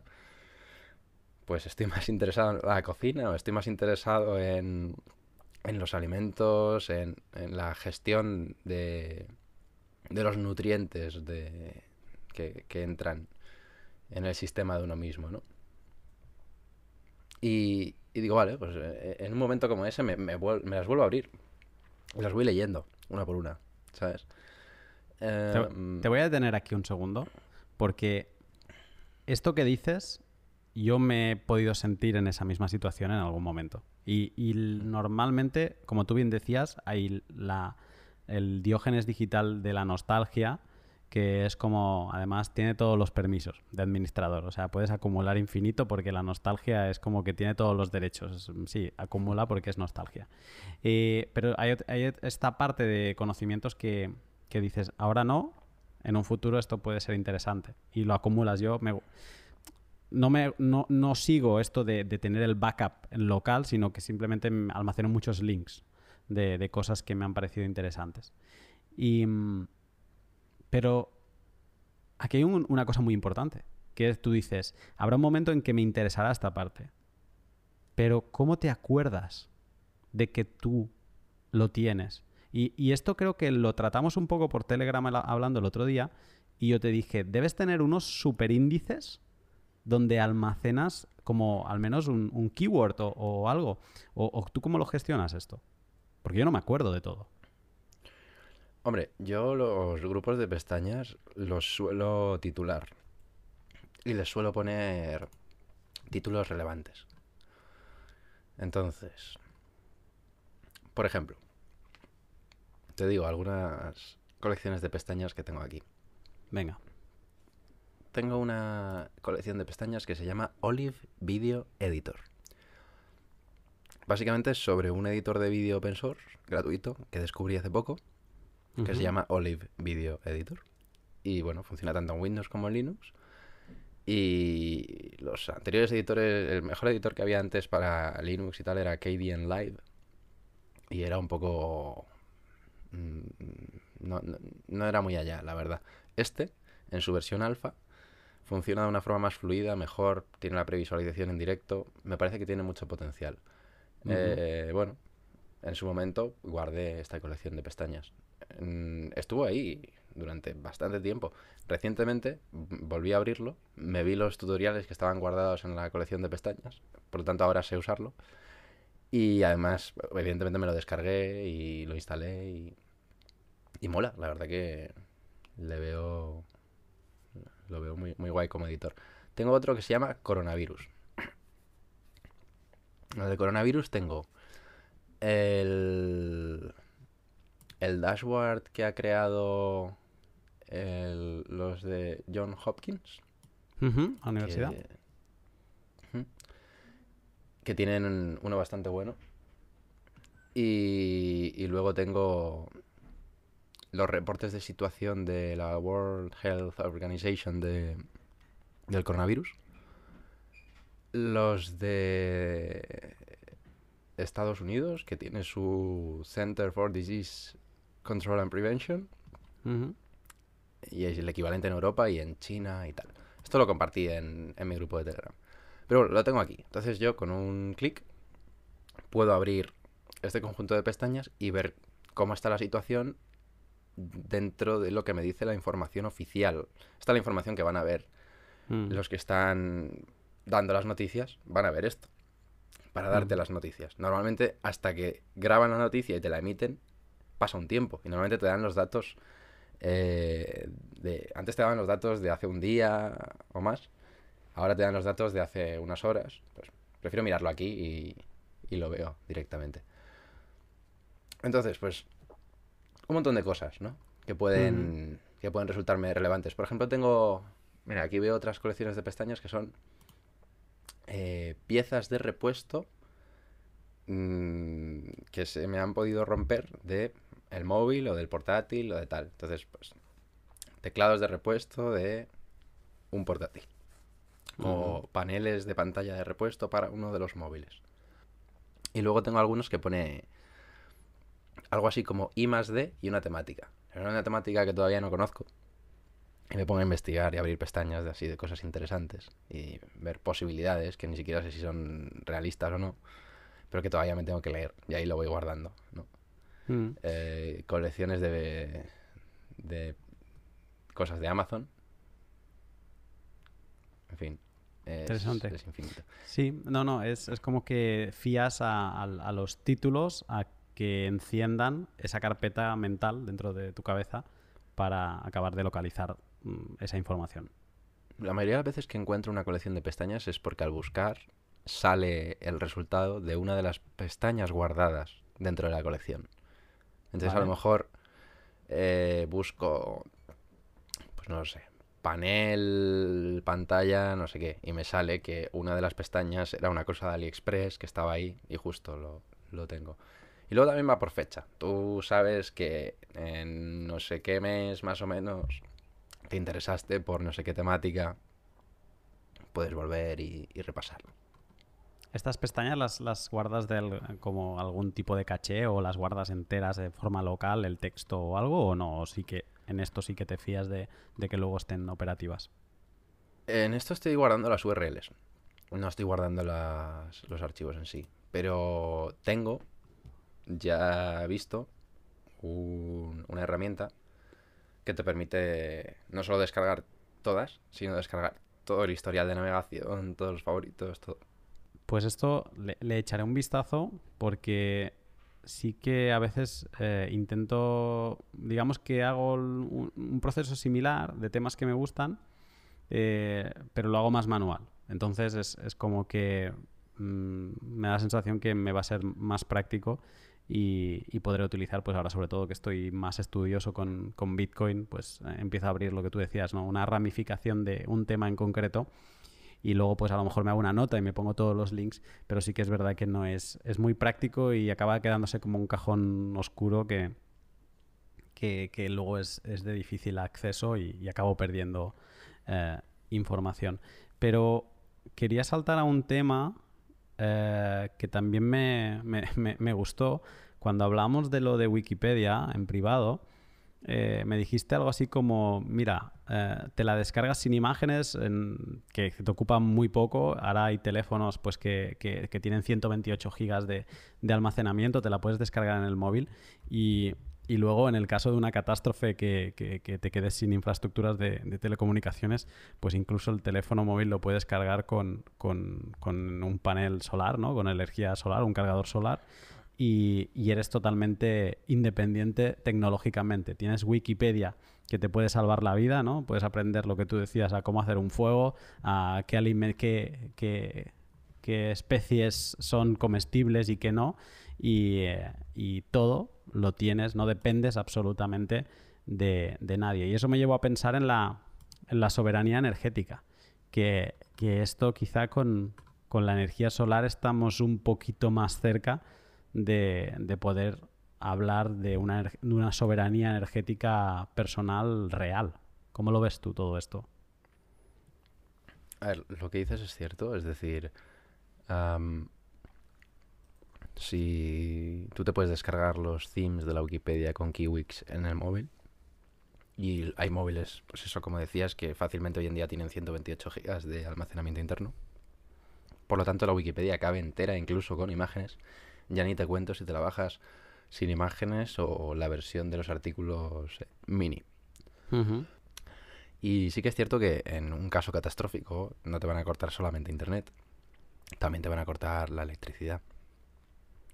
pues estoy más interesado en la cocina o estoy más interesado en, en los alimentos, en, en la gestión de, de los nutrientes de, que, que entran en el sistema de uno mismo, ¿no? Y, digo, vale, pues eh, en un momento como ese me, me, las vuelvo a abrir. Y las voy leyendo, una por una, ¿sabes? te, voy a detener aquí un segundo, porque esto que dices, yo me he podido sentir en esa misma situación en algún momento. Y, y normalmente, como tú bien decías, hay la, el diógenes digital de la nostalgia que es como, además, tiene todos los permisos de administrador. O sea, puedes acumular infinito porque la nostalgia es como que tiene todos los derechos. Sí, acumula porque es nostalgia. Eh, pero hay, esta parte de conocimientos que, dices, ahora no, en un futuro esto puede ser interesante. Y lo acumulas. Yo me, no, me, no, sigo esto de, tener el backup local, sino que simplemente almaceno muchos links de, de cosas que me han parecido interesantes. Y mm, pero aquí hay una cosa muy importante, que tú dices, habrá un momento en que me interesará esta parte, pero ¿cómo te acuerdas de que tú lo tienes? Y, esto creo que lo tratamos un poco por Telegram hablando el otro día, y yo te dije, debes tener unos superíndices donde almacenas como al menos un, keyword o, algo. o, tú cómo lo gestionas esto? Porque yo no me acuerdo de todo. Hombre, yo los grupos de pestañas los suelo titular. Y les suelo poner títulos relevantes. Entonces, por ejemplo, te digo algunas colecciones de pestañas que tengo aquí. Venga. Tengo una colección de pestañas que se llama Olive Video Editor. Básicamente es sobre un editor de vídeo open source gratuito que descubrí hace poco que se llama Olive Video Editor. Y bueno, funciona tanto en Windows como en Linux. Y los anteriores editores, el mejor editor que había antes para Linux y tal era KDN Live. Y era un poco... Mm, no, no, era muy allá, la verdad. Este, en su versión alfa, funciona de una forma más fluida, mejor, tiene la previsualización en directo. Me parece que tiene mucho potencial. Eh, bueno, en su momento guardé esta colección de pestañas estuvo ahí durante bastante tiempo. Recientemente volví a abrirlo, me vi los tutoriales que estaban guardados en la colección de pestañas, por lo tanto ahora sé usarlo. Y además, evidentemente me lo descargué y lo instalé y, y mola, la verdad que le veo lo veo muy, muy guay como editor. Tengo otro que se llama Coronavirus. Lo de Coronavirus tengo el el dashboard que ha creado los de John Hopkins. a universidad. Que, tienen uno bastante bueno. Y, luego tengo los reportes de situación de la World Health Organization de, del coronavirus. Los de Estados Unidos, que tiene su Center for Disease Control and Prevention. Y es el equivalente en Europa y en China y tal. Esto lo compartí en, mi grupo de Telegram. Pero lo tengo aquí. Entonces yo con un clic puedo abrir este conjunto de pestañas y ver cómo está la situación dentro de lo que me dice la información oficial. Esta es la información que van a ver mm. los que están dando las noticias, van a ver esto para darte mm. las noticias. Normalmente hasta que graban la noticia y te la emiten, pasa un tiempo. Y normalmente te dan los datos. Eh, de, antes te daban los datos de hace un día o más. Ahora te dan los datos de hace unas horas. Pues prefiero mirarlo aquí y, lo veo directamente. Entonces, pues. Un montón de cosas, ¿no? Que pueden. Que pueden resultarme relevantes. Por ejemplo, tengo. Mira, aquí veo otras colecciones de pestañas que son. Eh, piezas de repuesto mm, que se me han podido romper de el móvil o del portátil o de tal. Entonces, pues, teclados de repuesto de un portátil. O paneles de pantalla de repuesto para uno de los móviles. Y luego tengo algunos que pone algo así como I más D y una temática. Es una temática que todavía no conozco. Y me pongo a investigar y abrir pestañas de así de cosas interesantes y ver posibilidades que ni siquiera sé si son realistas o no, pero que todavía me tengo que leer y ahí lo voy guardando, ¿no? Mm. Eh, colecciones de, de cosas de Amazon. En fin. Es, Interesante. Es infinito. Sí, no, no, es, como que fías a, los títulos a que enciendan esa carpeta mental dentro de tu cabeza para acabar de localizar mm, esa información. La mayoría de las veces que encuentro una colección de pestañas es porque al buscar sale el resultado de una de las pestañas guardadas dentro de la colección. Entonces a lo mejor eh, busco no lo sé, panel, pantalla, no sé qué. Y me sale que una de las pestañas era una cosa de AliExpress que estaba ahí y justo lo, lo tengo. Y luego también va por fecha. Tú sabes que en no sé qué mes más o menos te interesaste por no sé qué temática. Puedes volver y, y repasarlo. ¿Estas pestañas las, las guardas de como algún tipo de caché o las guardas enteras de forma local, el texto o algo? ¿O no? ¿O sí que en esto sí que te fías de, que luego estén operativas? En esto estoy guardando las URLs. No estoy guardando los archivos en sí. Pero tengo ya visto un- una herramienta que te permite no solo descargar todas, sino descargar todo el historial de navegación, todos los favoritos, todo. Pues esto le, echaré un vistazo porque sí que a veces eh, intento, digamos que hago un, proceso similar de temas que me gustan, eh, pero lo hago más manual. Entonces es, como que mm, me da la sensación que me va a ser más práctico y, podré utilizar, pues ahora sobre todo que estoy más estudioso con, Bitcoin, pues eh, empiezo a abrir lo que tú decías, ¿no? Una ramificación de un tema en concreto y luego pues a lo mejor me hago una nota y me pongo todos los links, pero sí que es verdad que no es, es muy práctico y acaba quedándose como un cajón oscuro que, que, que luego es, es de difícil acceso y, acabo perdiendo eh, información. Pero quería saltar a un tema eh, que también me, me- me- me gustó. Cuando hablamos de lo de Wikipedia en privado, eh, me dijiste algo así como, mira, eh, te la descargas sin imágenes, en- que te ocupan muy poco. Ahora hay teléfonos pues, que, que- que tienen 128 gigas de, de almacenamiento, te la puedes descargar en el móvil y, y luego en el caso de una catástrofe que, que- te quedes sin infraestructuras de, de telecomunicaciones, pues incluso el teléfono móvil lo puedes cargar con, con- con un panel solar, ¿no? Con energía solar, un cargador solar y, eres totalmente independiente tecnológicamente. Tienes Wikipedia que te puede salvar la vida, ¿no? Puedes aprender lo que tú decías, a cómo hacer un fuego, a qué, especies son comestibles y qué no, y, eh, todo lo tienes, no dependes absolutamente de, de nadie. Y eso me llevó a pensar en la, soberanía energética, que, esto quizá con la energía solar estamos un poquito más cerca de, de poder hablar de una, de una soberanía energética personal real. ¿Cómo lo ves tú todo esto? A ver, lo que dices es cierto, es decir, si tú te puedes descargar los themes de la Wikipedia con Kiwix en el móvil, y hay móviles, pues eso, como decías, que fácilmente hoy en día tienen 128 gigas de almacenamiento interno. Por lo tanto, la Wikipedia cabe entera, incluso con imágenes. Ya ni te cuento si te la bajas sin imágenes o la versión de los artículos eh, mini. Y sí que es cierto que en un caso catastrófico no te van a cortar solamente internet, también te van a cortar la electricidad.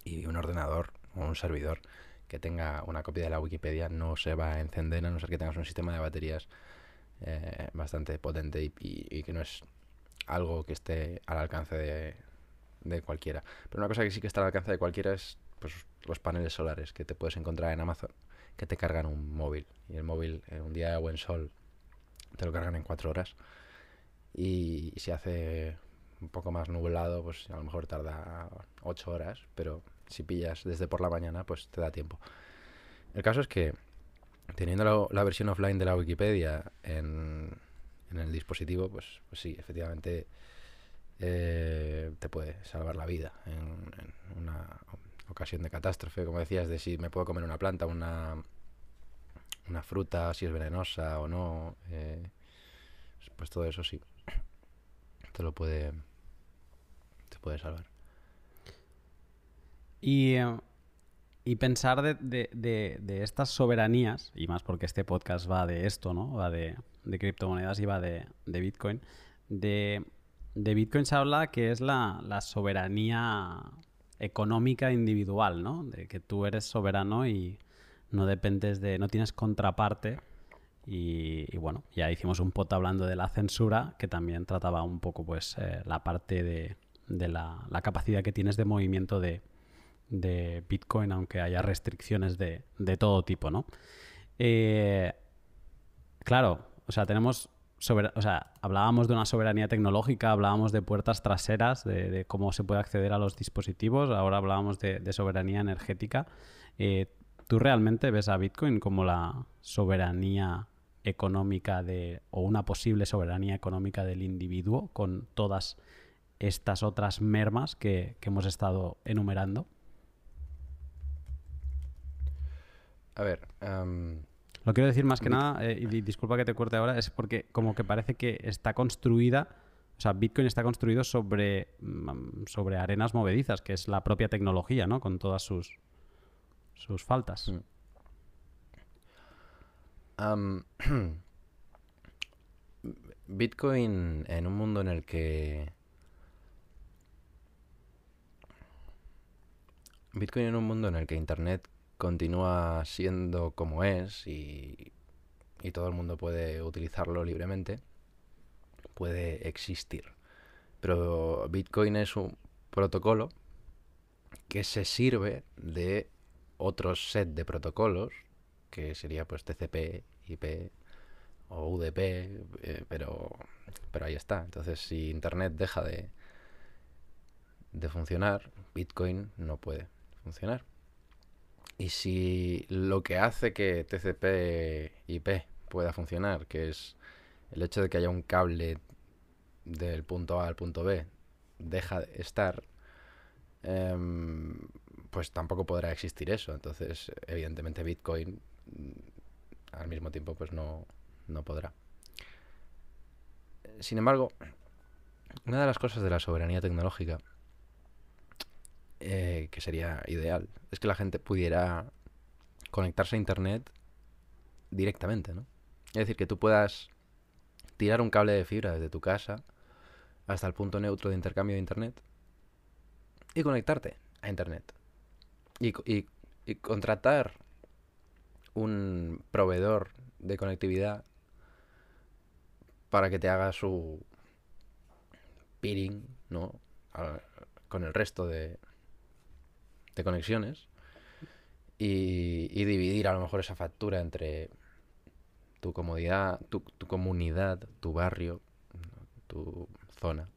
Y un ordenador o un servidor que tenga una copia de la Wikipedia no se va a encender a no ser que tengas un sistema de baterías eh, bastante potente y, y- y que no es algo que esté al alcance de, de cualquiera. Pero una cosa que sí que está al alcance de cualquiera es pues, los paneles solares que te puedes encontrar en Amazon que te cargan un móvil. Y el móvil, en un día de buen sol, te lo cargan en cuatro horas. Y, si hace un poco más nublado, pues a lo mejor tarda ocho horas, pero si pillas desde por la mañana, pues te da tiempo. El caso es que teniendo la, versión offline de la Wikipedia en, en el dispositivo, pues, pues sí, efectivamente eh, te puede salvar la vida en, una ocasión de catástrofe, como decías, de si me puedo comer una planta, una, una fruta, si es venenosa o no, eh, pues todo eso sí, te lo puede, te puede salvar. Y, eh, y pensar de, de- de- de estas soberanías, y más porque este podcast va de esto, ¿no? Va de, criptomonedas y va de Bitcoin. De, de Bitcoin se habla que es la, soberanía económica individual, ¿no? De que tú eres soberano y no dependes de. no tienes contraparte. Y, y bueno, ya hicimos un pot hablando de la censura, que también trataba un poco, pues, eh, la parte de, de la, la capacidad que tienes de movimiento de, de Bitcoin, aunque haya restricciones de, de todo tipo, ¿no? Eh, claro, O sea, tenemos o sea, hablábamos de una soberanía tecnológica, hablábamos de puertas traseras, de, cómo se puede acceder a los dispositivos, ahora hablábamos de, soberanía energética. Eh, ¿Tú realmente ves a Bitcoin como la soberanía económica de, o una posible soberanía económica del individuo con todas estas otras mermas que, hemos estado enumerando? A ver, lo quiero decir más que nada, eh, y disculpa que te corte ahora, es porque como que parece que está construida, o sea, Bitcoin está construido sobre, mm, sobre arenas movedizas, que es la propia tecnología, ¿no? Con todas sus, sus faltas. Mm. Bitcoin en un mundo en el que... Bitcoin en un mundo en el que Internet continúa siendo como es y, todo el mundo puede utilizarlo libremente, puede existir. Pero Bitcoin es un protocolo que se sirve de otro set de protocolos, que sería pues TCP, IP o UDP, eh, pero, pero ahí está. Entonces si Internet deja de, de funcionar, Bitcoin no puede funcionar. Y si lo que hace que TCP/IP pueda funcionar, que es el hecho de que haya un cable del punto A al punto B, deja de estar, em, pues tampoco podrá existir eso. Entonces, evidentemente, Bitcoin mm, al mismo tiempo, pues no, no podrá. Sin embargo, una de las cosas de la soberanía tecnológica eh, que sería ideal, es que la gente pudiera conectarse a Internet directamente, ¿no? Es decir, que tú puedas tirar un cable de fibra desde tu casa hasta el punto neutro de intercambio de Internet y conectarte a Internet. Y, y contratar un proveedor de conectividad para que te haga su peering, ¿no? con el resto de, de conexiones y, dividir a lo mejor esa factura entre tu comodidad, tu, comunidad, tu barrio, tu zona.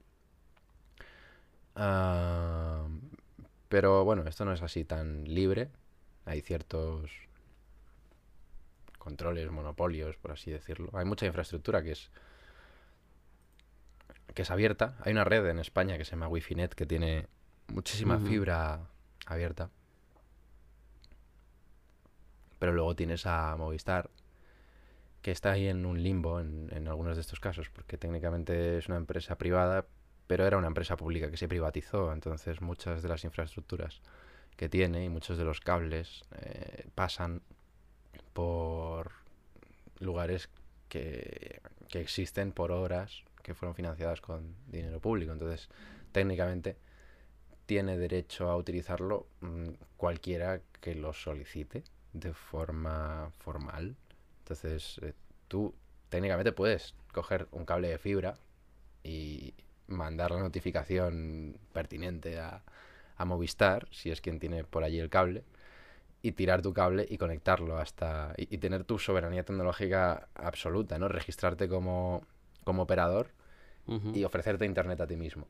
Pero bueno, esto no es así tan libre. Hay ciertos controles, monopolios, por así decirlo. Hay mucha infraestructura que es que es abierta. Hay una red en España que se llama Wi-Fi Net que tiene muchísima fibra abierta. Pero luego tienes a Movistar, que está ahí en un limbo en, algunos de estos casos, porque técnicamente es una empresa privada, pero era una empresa pública que se privatizó, entonces muchas de las infraestructuras que tiene y muchos de los cables eh, pasan por lugares que, que existen por obras que fueron financiadas con dinero público. Entonces, técnicamente, tiene derecho a utilizarlo mm, cualquiera que lo solicite de forma formal. Entonces, eh, tú técnicamente puedes coger un cable de fibra y mandar la notificación pertinente a, Movistar, si es quien tiene por allí el cable, y tirar tu cable y conectarlo hasta. y, tener tu soberanía tecnológica absoluta, ¿no? Registrarte como, como operador y ofrecerte internet a ti mismo.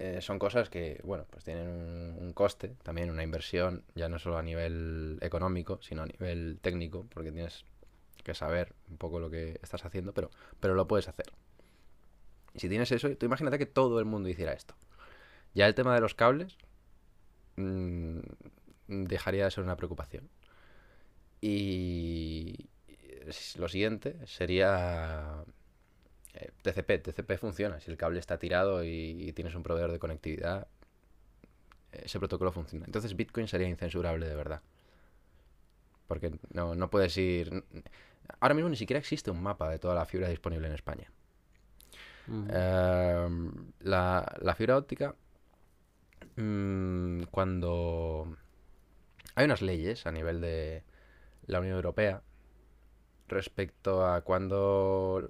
Eh, son cosas que, bueno, pues tienen un, coste, también una inversión, ya no solo a nivel económico, sino a nivel técnico, porque tienes que saber un poco lo que estás haciendo, pero, pero lo puedes hacer. Y si tienes eso, tú imagínate que todo el mundo hiciera esto. Ya el tema de los cables mm, dejaría de ser una preocupación. Y lo siguiente sería TCP, TCP funciona. Si el cable está tirado y, tienes un proveedor de conectividad, ese protocolo funciona. Entonces Bitcoin sería incensurable de verdad. Porque no, no puedes ir... Ahora mismo ni siquiera existe un mapa de toda la fibra disponible en España. Em, la, fibra óptica, mm, cuando hay unas leyes a nivel de la Unión Europea respecto a cuando eh,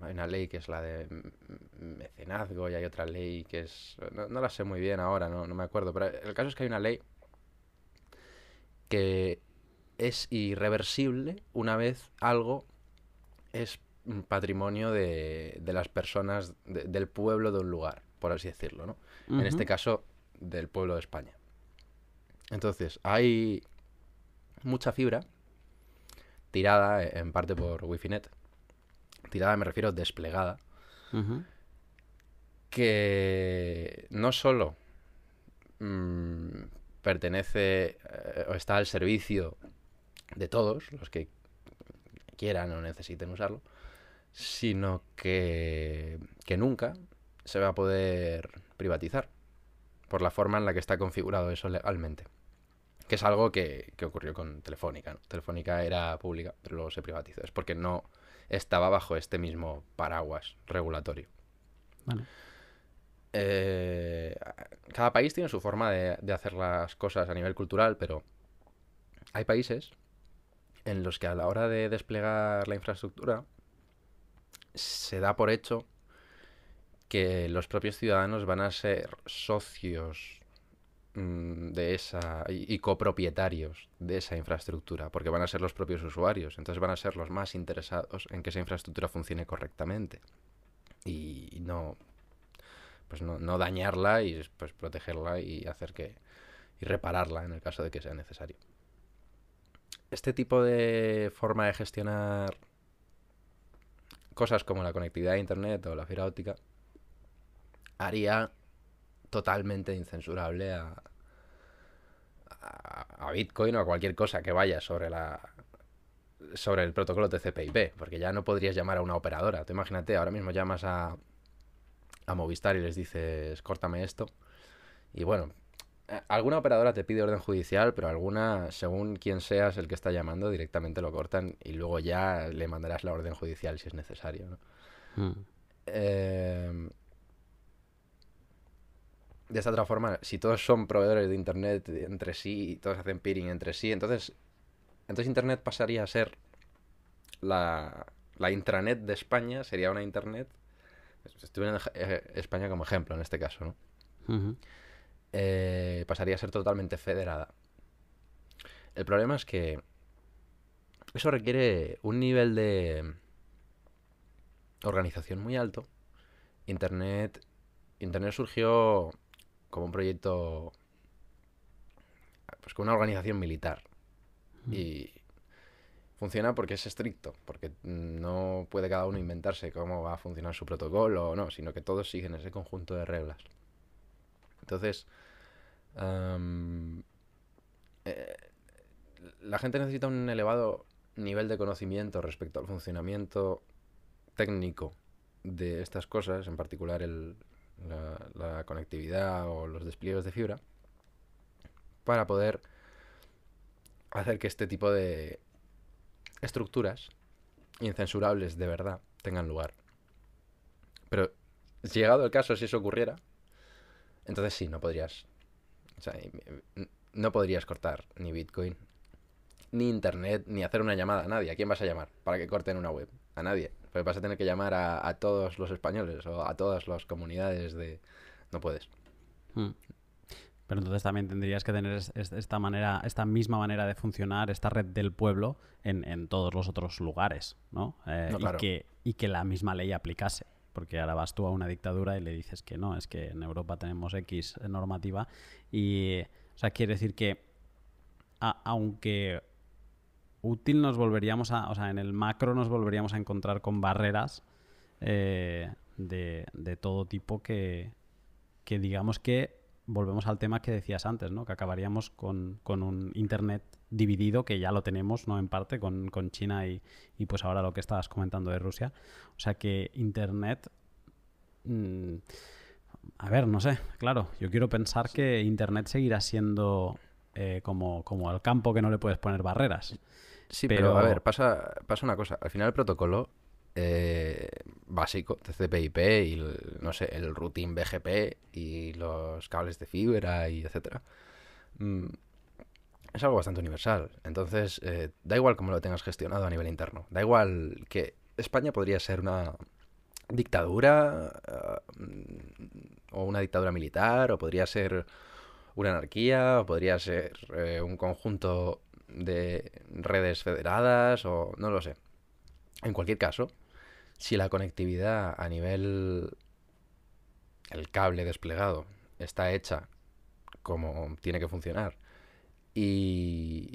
hay una ley que es la de mecenazgo y hay otra ley que es... No, la sé muy bien ahora, no, me acuerdo, pero el caso es que hay una ley que es irreversible una vez algo es patrimonio de, de las personas del pueblo de un lugar, por así decirlo, ¿no? En este caso, del pueblo de España. Entonces, hay mucha fibra tirada en parte por Wi-Fi Net. Tirada me refiero desplegada. Que no solo mm, pertenece eh, o está al servicio de todos los que quieran o necesiten usarlo, sino que, que nunca se va a poder privatizar por la forma en la que está configurado eso legalmente. Que es algo que, ocurrió con Telefónica. Telefónica era pública, pero luego se privatizó. Es porque no estaba bajo este mismo paraguas regulatorio. Eh, cada país tiene su forma de, hacer las cosas a nivel cultural, pero hay países en los que a la hora de desplegar la infraestructura se da por hecho que los propios ciudadanos van a ser socios de esa y, copropietarios de esa infraestructura, porque van a ser los propios usuarios, entonces van a ser los más interesados en que esa infraestructura funcione correctamente y no pues no, dañarla y pues protegerla y hacer que y repararla en el caso de que sea necesario. Este tipo de forma de gestionar cosas como la conectividad a internet o la fibra óptica haría totalmente incensurable a, a, Bitcoin o a cualquier cosa que vaya sobre la sobre el protocolo TCP/IP, porque ya no podrías llamar a una operadora. Tú imagínate, ahora mismo llamas a, a Movistar y les dices, córtame esto. Y bueno, eh, alguna operadora te pide orden judicial, pero alguna, según quien seas el que está llamando, directamente lo cortan y luego ya le mandarás la orden judicial si es necesario. ¿no? Hmm. Eh, de esta otra forma, si todos son proveedores de Internet entre sí y todos hacen peering entre sí, entonces, entonces Internet pasaría a ser la, la intranet de España, sería una Internet, estoy en eh, España como ejemplo en este caso, ¿no? Eh, pasaría a ser totalmente federada. El problema es que eso requiere un nivel de organización muy alto. Internet, Internet surgió como un proyecto, pues con una organización militar. Y funciona porque es estricto, porque no puede cada uno inventarse cómo va a funcionar su protocolo o no, sino que todos siguen ese conjunto de reglas. Entonces, eh, la gente necesita un elevado nivel de conocimiento respecto al funcionamiento técnico de estas cosas, en particular el, la, conectividad o los despliegues de fibra para poder hacer que este tipo de estructuras incensurables de verdad tengan lugar. Pero llegado el caso, si eso ocurriera, entonces sí, no podrías. no podrías cortar ni Bitcoin, ni Internet, ni hacer una llamada a nadie. ¿A quién vas a llamar para que corten una web? A nadie. Porque vas a tener que llamar a, todos los españoles o a todas las comunidades de... No puedes. Hmm. Pero entonces también tendrías que tener esta manera, esta misma manera de funcionar, esta red del pueblo en, todos los otros lugares, ¿no? Eh, y, que, y que la misma ley aplicase. Porque ahora vas tú a una dictadura y le dices que no, es que en Europa tenemos X normativa. Y, o sea, quiere decir que aunque útil nos volveríamos a, o sea, en el macro nos volveríamos a encontrar con barreras eh, de, de, todo tipo que, que, digamos que volvemos al tema que decías antes, ¿no? Que acabaríamos con, con un Internet dividido, que ya lo tenemos, ¿no? En parte, con, con China y, y, pues ahora lo que estabas comentando de Rusia. O sea que Internet... Mm, a ver, no sé, claro, yo quiero pensar que Internet seguirá siendo eh, como, como el campo que no le puedes poner barreras. Sí, pero, a ver, pasa, pasa una cosa. Al final el protocolo eh, básico, TCP/IP y no sé, el routing BGP y los cables de fibra y etcétera, mm, es algo bastante universal. Entonces, eh, da igual cómo lo tengas gestionado a nivel interno. Da igual que España podría ser una dictadura uh, o una dictadura militar o podría ser una anarquía o podría ser eh, un conjunto de redes federadas o no lo sé. En cualquier caso, si la conectividad a nivel el cable desplegado está hecha como tiene que funcionar y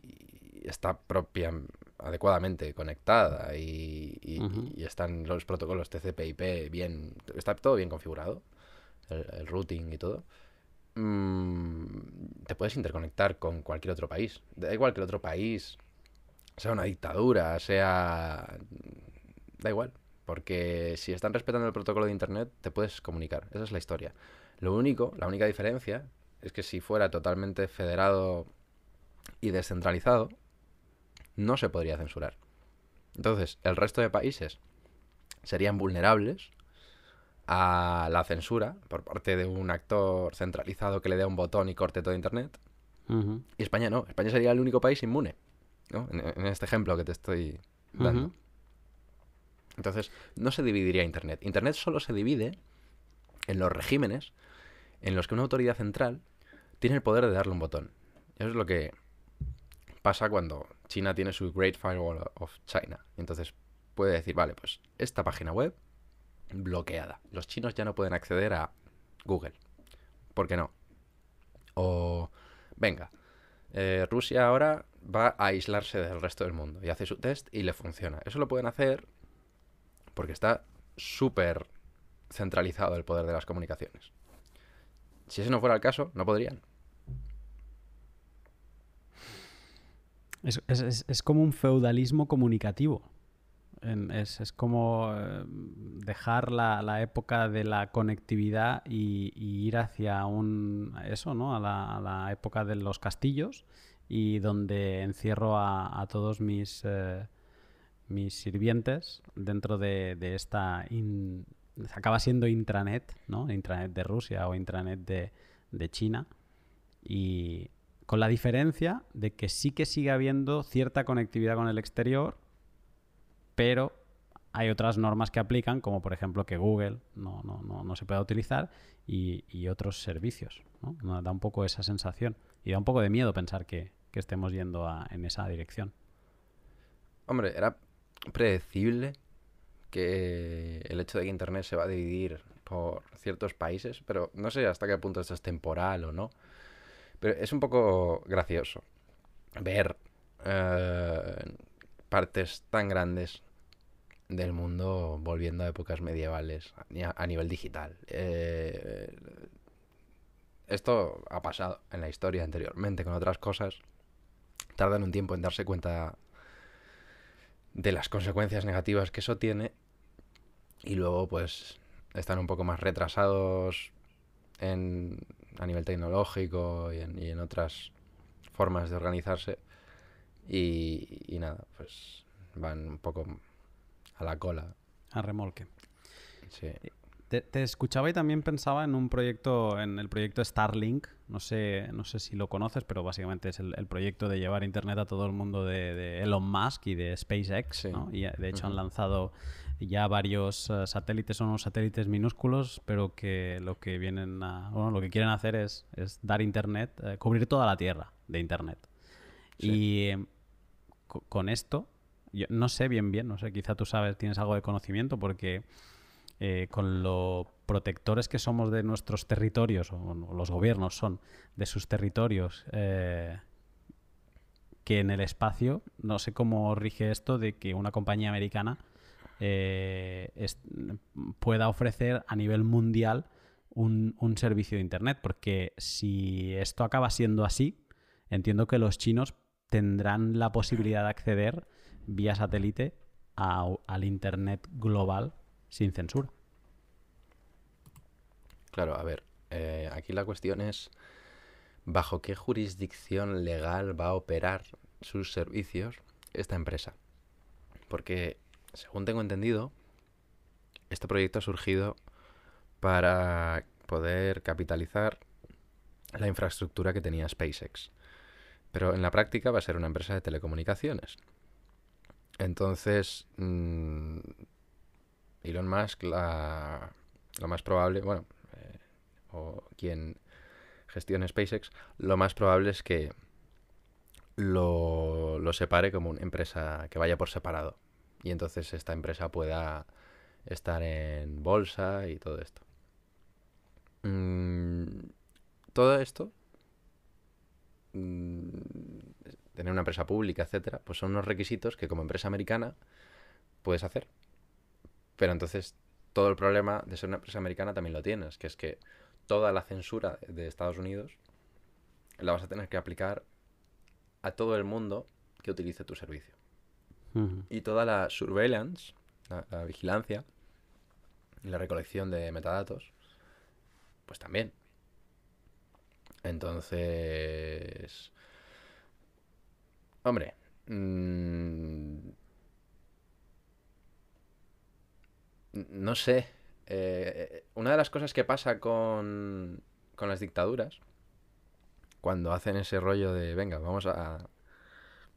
está propia adecuadamente conectada y, están los protocolos TCP/IP bien, está todo bien configurado, el, routing y todo. Mm, te puedes interconectar con cualquier otro país. Da igual que el otro país sea una dictadura, sea... Da igual, porque si están respetando el protocolo de Internet, te puedes comunicar. Esa es la historia. Lo único, la única diferencia, es que si fuera totalmente federado y descentralizado, no se podría censurar. Entonces, el resto de países serían vulnerables a la censura por parte de un actor centralizado que le dé un botón y corte todo Internet. Y España no. España sería el único país inmune. En, este ejemplo que te estoy dando. Entonces, no se dividiría Internet. Internet solo se divide en los regímenes en los que una autoridad central tiene el poder de darle un botón. Eso es lo que pasa cuando China tiene su Great Firewall of China. Entonces puede decir, vale, pues esta página web bloqueada. Los chinos ya no pueden acceder a Google. ¿Por qué no? O, venga, eh, Rusia ahora va a aislarse del resto del mundo y hace su test y le funciona. Eso lo pueden hacer porque está súper centralizado el poder de las comunicaciones. Si ese no fuera el caso, no podrían. Es, como un feudalismo comunicativo. Es, como eh, dejar la, época de la conectividad y, ir hacia un eso, ¿no? A la, época de los castillos y donde encierro a, todos mis, eh, mis sirvientes dentro de, esta acaba siendo intranet, ¿no? Intranet de Rusia o intranet de, de China. Y, con la diferencia de que sí que sigue habiendo cierta conectividad con el exterior, pero hay otras normas que aplican, como por ejemplo que Google no, no, no, se pueda utilizar y, otros servicios. ¿no? Da un poco esa sensación y da un poco de miedo pensar que, estemos yendo en esa dirección. Hombre, era predecible que el hecho de que Internet se va a dividir por ciertos países, pero no sé hasta qué punto esto es temporal o no. Pero es un poco gracioso ver eh, partes tan grandes del mundo volviendo a épocas medievales a, nivel digital. Eh, esto ha pasado en la historia anteriormente con otras cosas. Tardan un tiempo en darse cuenta de las consecuencias negativas que eso tiene y luego pues están un poco más retrasados en a nivel tecnológico y en, otras formas de organizarse. Y, nada, pues van un poco a la cola. A remolque. Sí. Te, escuchaba y también pensaba en un proyecto, en el proyecto Starlink. No sé, no sé si lo conoces, pero básicamente es el, proyecto de llevar internet a todo el mundo de, Elon Musk y de SpaceX. Y de hecho han lanzado ya varios eh, satélites, son unos satélites minúsculos, pero que lo que vienen a, bueno, lo que quieren hacer es, es dar internet, eh, cubrir toda la Tierra de internet. Y em, con esto, yo no sé bien bien, no sé, quizá tú sabes, tienes algo de conocimiento, porque eh, con lo protectores que somos de nuestros territorios, o los gobiernos son de sus territorios, que en el espacio, no sé cómo rige esto de que una compañía americana eh, pueda ofrecer a nivel mundial un, servicio de Internet. Porque si esto acaba siendo así, entiendo que los chinos tendrán la posibilidad de acceder vía satélite al Internet global sin censura. Claro, a ver, eh, aquí la cuestión es bajo qué jurisdicción legal va a operar sus servicios esta empresa. Porque según tengo entendido, este proyecto ha surgido para poder capitalizar la infraestructura que tenía SpaceX. Pero en la práctica va a ser una empresa de telecomunicaciones. Entonces, mm, Elon Musk, la, lo más probable, bueno, eh, o quien gestione SpaceX, lo más probable es que lo, lo separe como una empresa que vaya por separado y entonces esta empresa pueda estar en bolsa y todo esto. Mm, todo esto, mm, tener una empresa pública, etcétera, pues son unos requisitos que como empresa americana puedes hacer. Pero entonces todo el problema de ser una empresa americana también lo tienes, que es que toda la censura de Estados Unidos la vas a tener que aplicar a todo el mundo que utilice tu servicio. Y toda la surveillance, la, vigilancia y la recolección de metadatos, pues también. Entonces, hombre, mm, no sé. Eh, una de las cosas que pasa con, con las dictaduras, cuando hacen ese rollo de, venga, vamos a,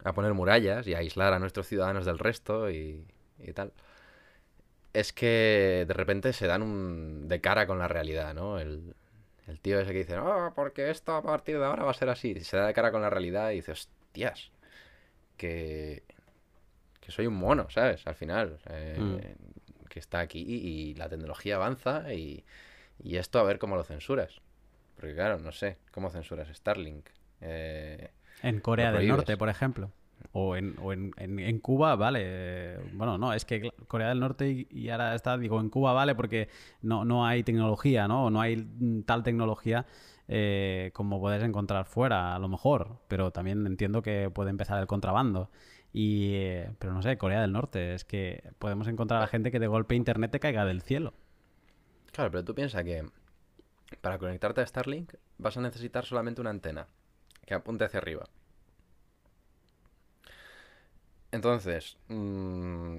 a poner murallas y a aislar a nuestros ciudadanos del resto y, y tal, es que de repente se dan un, de cara con la realidad, ¿no? El, el tío ese que dice, oh, porque esto a partir de ahora va a ser así. se da de cara con la realidad y dice, hostias, que, que soy un mono, ¿sabes? Al final. Eh, mm que está aquí y la tecnología avanza y, esto a ver cómo lo censuras. Porque claro, no sé, ¿cómo censuras Starlink? Eh, en Corea del Norte, por ejemplo. O, en, en, Cuba, vale. Bueno, no, es que Corea del Norte y, ahora está, digo, en Cuba vale porque no, no hay tecnología, ¿no? No hay tal tecnología eh, como puedes encontrar fuera, a lo mejor. Pero también entiendo que puede empezar el contrabando. Y, eh, pero no sé, Corea del Norte, es que podemos encontrar a gente que de golpe internet te caiga del cielo. Claro, pero tú piensas que para conectarte a Starlink vas a necesitar solamente una antena que apunte hacia arriba. Entonces, mm,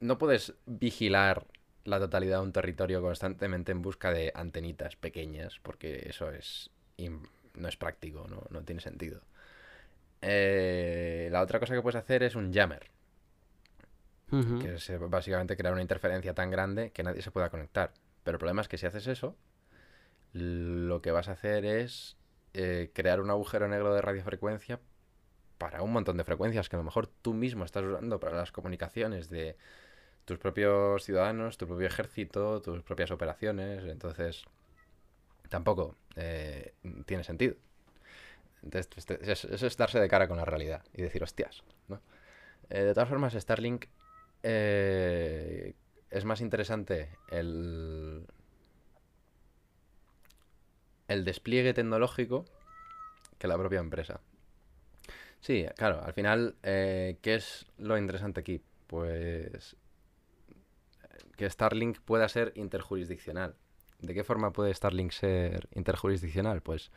no puedes vigilar la totalidad de un territorio constantemente en busca de antenitas pequeñas, porque eso es no es práctico, no, no tiene sentido. Eh, la otra cosa que puedes hacer es un jammer. Que es eh, básicamente crear una interferencia tan grande que nadie se pueda conectar. Pero el problema es que si haces eso, lo que vas a hacer es eh, crear un agujero negro de radiofrecuencia para un montón de frecuencias que a lo mejor tú mismo estás usando para las comunicaciones de tus propios ciudadanos, tu propio ejército, tus propias operaciones. Entonces, tampoco tiene sentido. Entonces, este, eso es darse de cara con la realidad y decir, hostias, ¿no? Eh, de todas formas, Starlink eh, es más interesante el, el despliegue tecnológico que la propia empresa. Sí, claro, al final, eh, ¿qué es lo interesante aquí? Pues que Starlink pueda ser interjurisdiccional. ¿De qué forma puede Starlink ser interjurisdiccional? Pues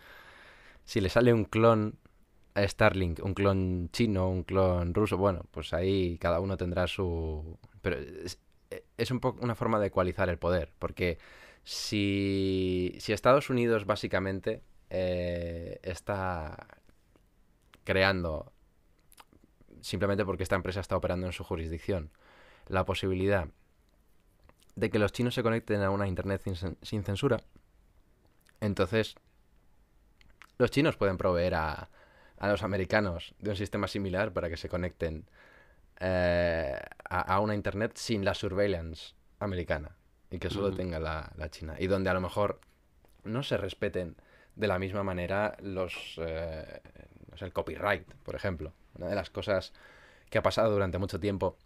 si le sale un clon a Starlink, un clon chino, un clon ruso, bueno, pues ahí cada uno tendrá su... Pero es, un poco una forma de ecualizar el poder, porque si, si Estados Unidos básicamente eh, está creando, simplemente porque esta empresa está operando en su jurisdicción, la posibilidad de que los chinos se conecten a una Internet sin censura, entonces los chinos pueden proveer a, los americanos de un sistema similar para que se conecten eh, a, una Internet sin la surveillance americana y que solo tenga la, China. Y donde a lo mejor no se respeten de la misma manera los eh, el copyright, por ejemplo. Una de las cosas que ha pasado durante mucho tiempo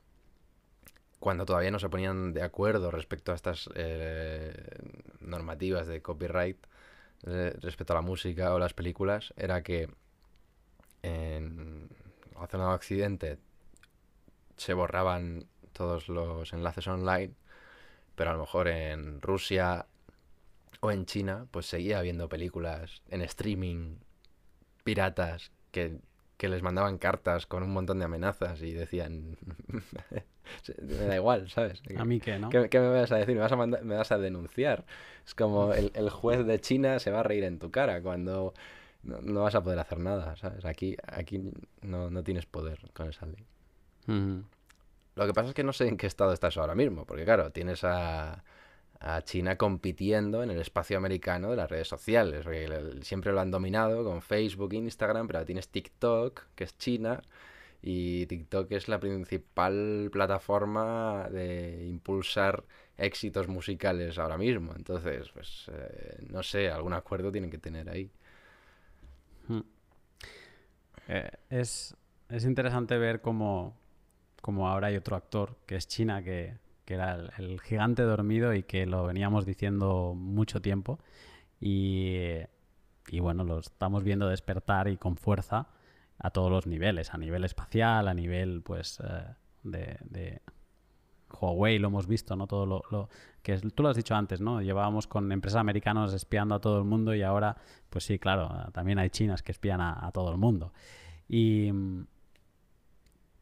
cuando todavía no se ponían de acuerdo respecto a estas eh, normativas de copyright respecto a la música o las películas era que en zona de accidente se borraban todos los enlaces online, pero a lo mejor en Rusia o en China pues seguía habiendo películas en streaming piratas que que les mandaban cartas con un montón de amenazas y decían, me da igual, ¿sabes? A mí qué, ¿no? ¿Qué, me vas a decir? ¿Me vas a, me vas a denunciar? Es como el, el, juez de China se va a reír en tu cara cuando no, vas a poder hacer nada, ¿sabes? Aquí, aquí no, no tienes poder con esa ley. Lo que pasa es que no sé en qué estado estás ahora mismo, porque claro, tienes a a China compitiendo en el espacio americano de las redes sociales. Siempre lo han dominado con Facebook, Instagram, pero ahora tienes TikTok, que es China, Y TikTok es la principal plataforma de impulsar éxitos musicales ahora mismo. Entonces, pues, eh, no sé, algún acuerdo tienen que tener ahí. Hmm. Eh, es, interesante ver cómo, ahora hay otro actor, que es China, que, era el, gigante dormido y que lo veníamos diciendo mucho tiempo. Y, bueno, lo estamos viendo despertar y con fuerza a todos los niveles, a nivel espacial, a nivel pues eh, de, Huawei, lo hemos visto, ¿no? Todo lo, que tú lo has dicho antes, ¿no? Llevábamos con empresas americanas espiando a todo el mundo y ahora, pues sí, claro, también hay chinas que espían a, todo el mundo. Y,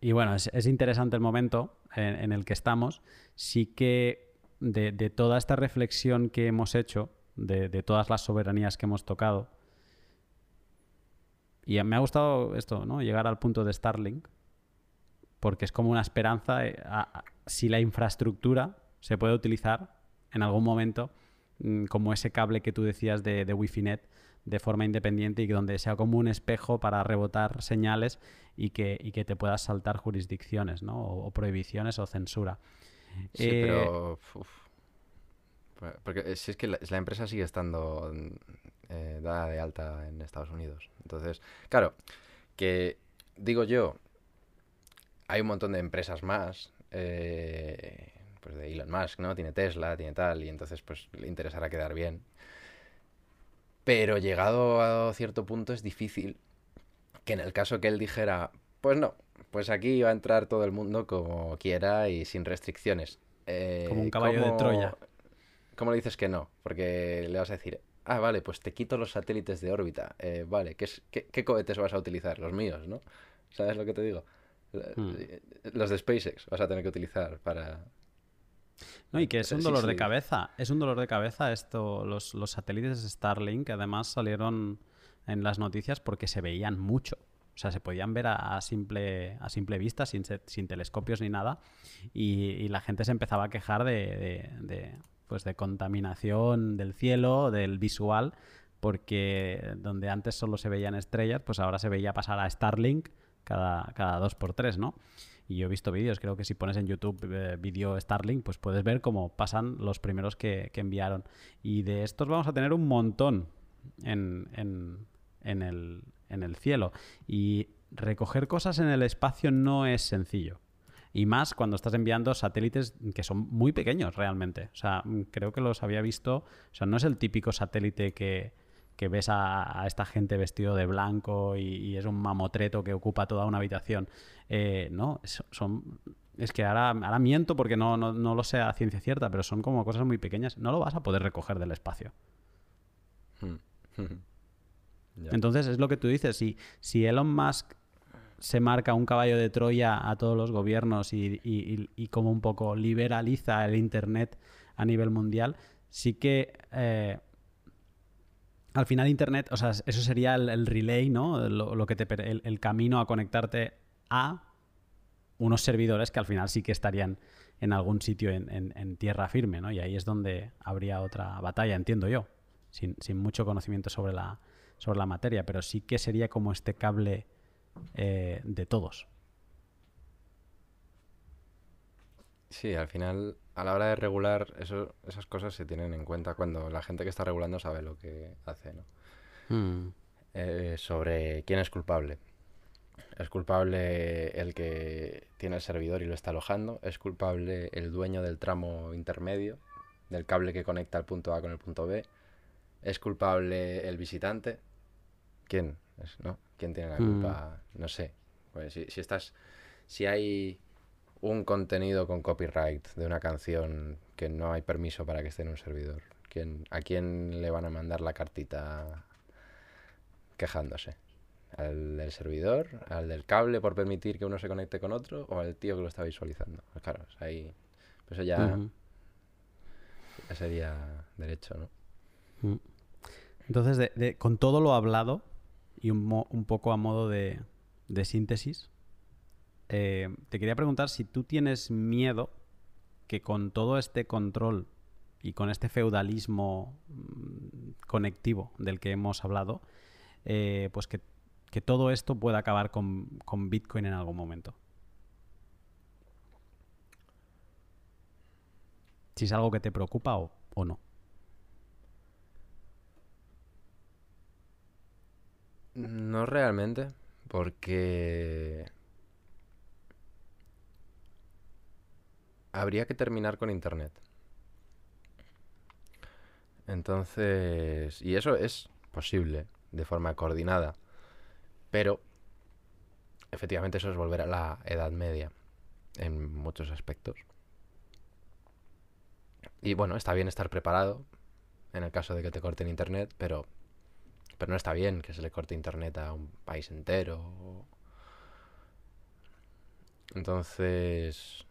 y bueno, es, interesante el momento en, el que estamos. Sí que de, toda esta reflexión que hemos hecho, de, todas las soberanías que hemos tocado, y me ha gustado esto, ¿no? Llegar al punto de Starlink, porque es como una esperanza eh, si la infraestructura se puede utilizar en algún momento mm, como ese cable que tú decías de, de Wi-Fi Net de forma independiente y donde sea como un espejo para rebotar señales y que, que te puedas saltar jurisdicciones, ¿no? O, prohibiciones o censura. Sí, pero... Eh, porque si es que la, empresa sigue estando eh, dada de alta en Estados Unidos. Entonces, claro, que digo yo, hay un montón de empresas más, eh, pues de Elon Musk, ¿no? Tiene Tesla, tiene tal, y entonces pues le interesará quedar bien. Pero llegado a cierto punto es difícil que en el caso que él dijera, pues no, pues aquí va a entrar todo el mundo como quiera y sin restricciones. Eh, como un caballo de Troya. ¿Cómo le dices que no? Porque le vas a decir, ah, vale, pues te quito los satélites de órbita. Eh, vale, ¿qué, ¿qué, cohetes vas a utilizar? Los míos, ¿no? ¿Sabes lo que te digo? Hmm. Los de SpaceX vas a tener que utilizar para... No, y que es un dolor de cabeza. Es un dolor de cabeza esto, los, los satélites de Starlink, que además salieron en las noticias porque se veían mucho. O sea, se podían ver a, simple, a simple vista, sin, sin telescopios ni nada. Y, la gente se empezaba a quejar de, pues de contaminación del cielo, del visual, porque donde antes solo se veían estrellas, pues ahora se veía pasar a Starlink cada, cada dos por tres, ¿no? Y yo he visto vídeos, creo que si pones en YouTube eh, vídeo Starlink, pues puedes ver cómo pasan los primeros que, enviaron. Y de estos vamos a tener un montón en, en, el, en el cielo. Y recoger cosas en el espacio no es sencillo. Y más cuando estás enviando satélites que son muy pequeños realmente. O sea, creo que los había visto. O sea, no es el típico satélite que, ves a, esta gente vestido de blanco y, es un mamotreto que ocupa toda una habitación. Eh, no, son. Es que ahora, ahora miento porque no, no, no, lo sé a ciencia cierta, pero son como cosas muy pequeñas. No lo vas a poder recoger del espacio. Entonces es lo que tú dices. Si, si Elon Musk se marca un caballo de Troya a todos los gobiernos y, como un poco liberaliza el Internet a nivel mundial, sí que eh, al final Internet, o sea, eso sería el, relay, ¿no? Lo, que te, el, camino a conectarte a unos servidores que al final sí que estarían en algún sitio en, tierra firme, ¿no? Y ahí es donde habría otra batalla, entiendo yo, sin, sin mucho conocimiento sobre la, sobre la materia, pero sí que sería como este cable eh, de todos. Sí, al final, a la hora de regular, eso, esas cosas se tienen en cuenta cuando la gente que está regulando sabe lo que hace, ¿no? Hmm. Eh, sobre quién es culpable. ¿Es culpable el que tiene el servidor y lo está alojando? ¿Es culpable el dueño del tramo intermedio, del cable que conecta el punto A con el punto B? ¿Es culpable el visitante? ¿Quién? ¿No? ¿Quién tiene la culpa? Mm. No sé. Pues si, estás. Si hay un contenido con copyright de una canción que no hay permiso para que esté en un servidor, ¿quién, ¿a quién le van a mandar la cartita quejándose? ¿Al del servidor? ¿Al del cable por permitir que uno se conecte con otro? ¿O al tío que lo está visualizando? Pues claro, ahí. Pues eso ya, sería derecho, ¿no? Mm. Entonces, con todo lo hablado, y un, poco a modo de, síntesis, eh, te quería preguntar si tú tienes miedo que con todo este control y con este feudalismo mm, conectivo del que hemos hablado, eh, pues que, todo esto pueda acabar con, Bitcoin en algún momento. Si es algo que te preocupa o no. No realmente, porque habría que terminar con Internet. Entonces, y eso es posible de forma coordinada, pero efectivamente eso es volver a la Edad Media en muchos aspectos. Y bueno, está bien estar preparado en el caso de que te corten Internet, pero, pero no está bien que se le corte Internet a un país entero. Entonces,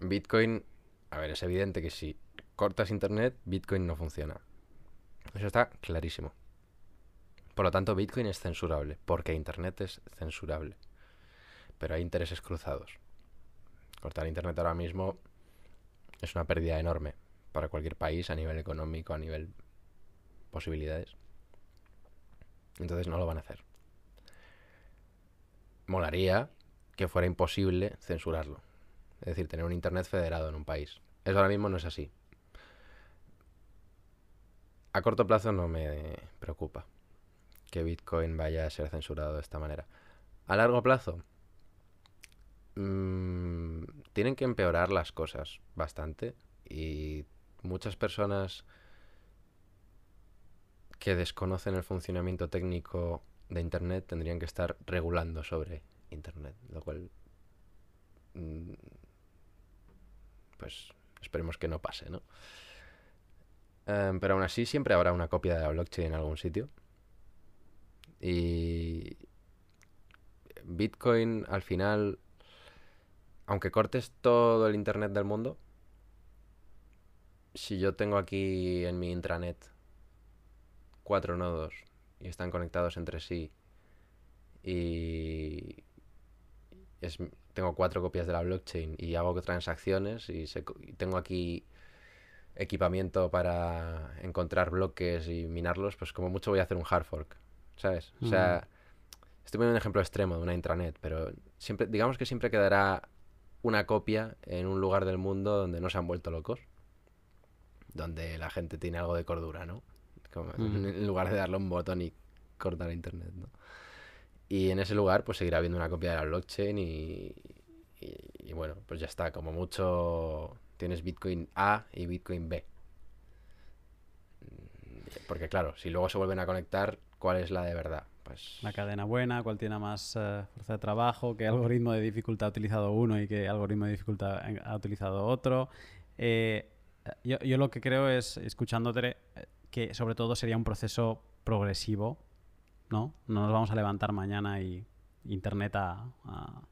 Bitcoin, a ver, es evidente que si cortas internet, Bitcoin no funciona. Eso está clarísimo. Por lo tanto, Bitcoin es censurable, porque internet es censurable. Pero hay intereses cruzados. Cortar internet ahora mismo es una pérdida enorme para cualquier país a nivel económico, a nivel posibilidades. Entonces no lo van a hacer. Molaría que fuera imposible censurarlo. Es decir, tener un Internet federado en un país. Eso ahora mismo no es así. A corto plazo no me preocupa que Bitcoin vaya a ser censurado de esta manera. A largo plazo, mmm, tienen que empeorar las cosas bastante y muchas personas que desconocen el funcionamiento técnico de Internet tendrían que estar regulando sobre Internet, lo cual mmm, pues esperemos que no pase, ¿no? Um, pero aún así siempre habrá una copia de la blockchain en algún sitio. Y Bitcoin al final, aunque cortes todo el Internet del mundo, si yo tengo aquí en mi intranet cuatro nodos y están conectados entre sí y es, tengo cuatro copias de la blockchain y hago transacciones y, tengo aquí equipamiento para encontrar bloques y minarlos, pues como mucho voy a hacer un hard fork, ¿sabes? O sea, estoy poniendo un ejemplo extremo de una intranet, pero siempre, digamos que siempre quedará una copia en un lugar del mundo donde no se han vuelto locos, donde la gente tiene algo de cordura, ¿no? En lugar de darle un botón y cortar internet, ¿no? Y en ese lugar pues seguirá habiendo una copia de la blockchain y, y, bueno, pues ya está. Como mucho tienes Bitcoin A y Bitcoin B. Porque claro, si luego se vuelven a conectar, ¿cuál es la de verdad? Pues... La cadena buena, cuál tiene más uh, fuerza de trabajo, qué algoritmo de dificultad ha utilizado uno y qué algoritmo de dificultad ha utilizado otro. Eh, yo, yo, lo que creo es, escuchándote, que sobre todo sería un proceso progresivo ¿no? No nos vamos a levantar mañana y Internet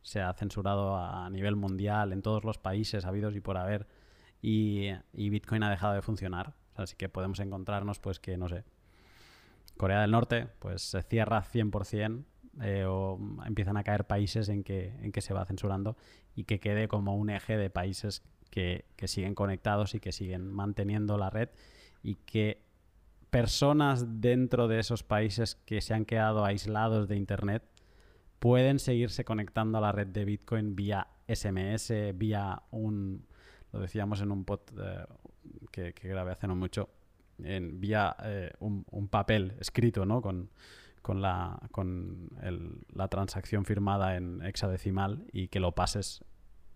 se ha censurado a nivel mundial en todos los países habidos y por haber y, Bitcoin ha dejado de funcionar. así que podemos encontrarnos pues que, no sé, Corea del Norte pues se cierra 100% eh, o empiezan a caer países en que, en que se va censurando y que quede como un eje de países que, que siguen conectados y que siguen manteniendo la red y que personas dentro de esos países que se han quedado aislados de Internet pueden seguirse conectando a la red de Bitcoin vía SMS, vía un, lo decíamos en un pod eh, que, grabé hace no mucho, en, vía eh, un, papel escrito, ¿no? Con, con, la, con la transacción firmada en hexadecimal y que lo pases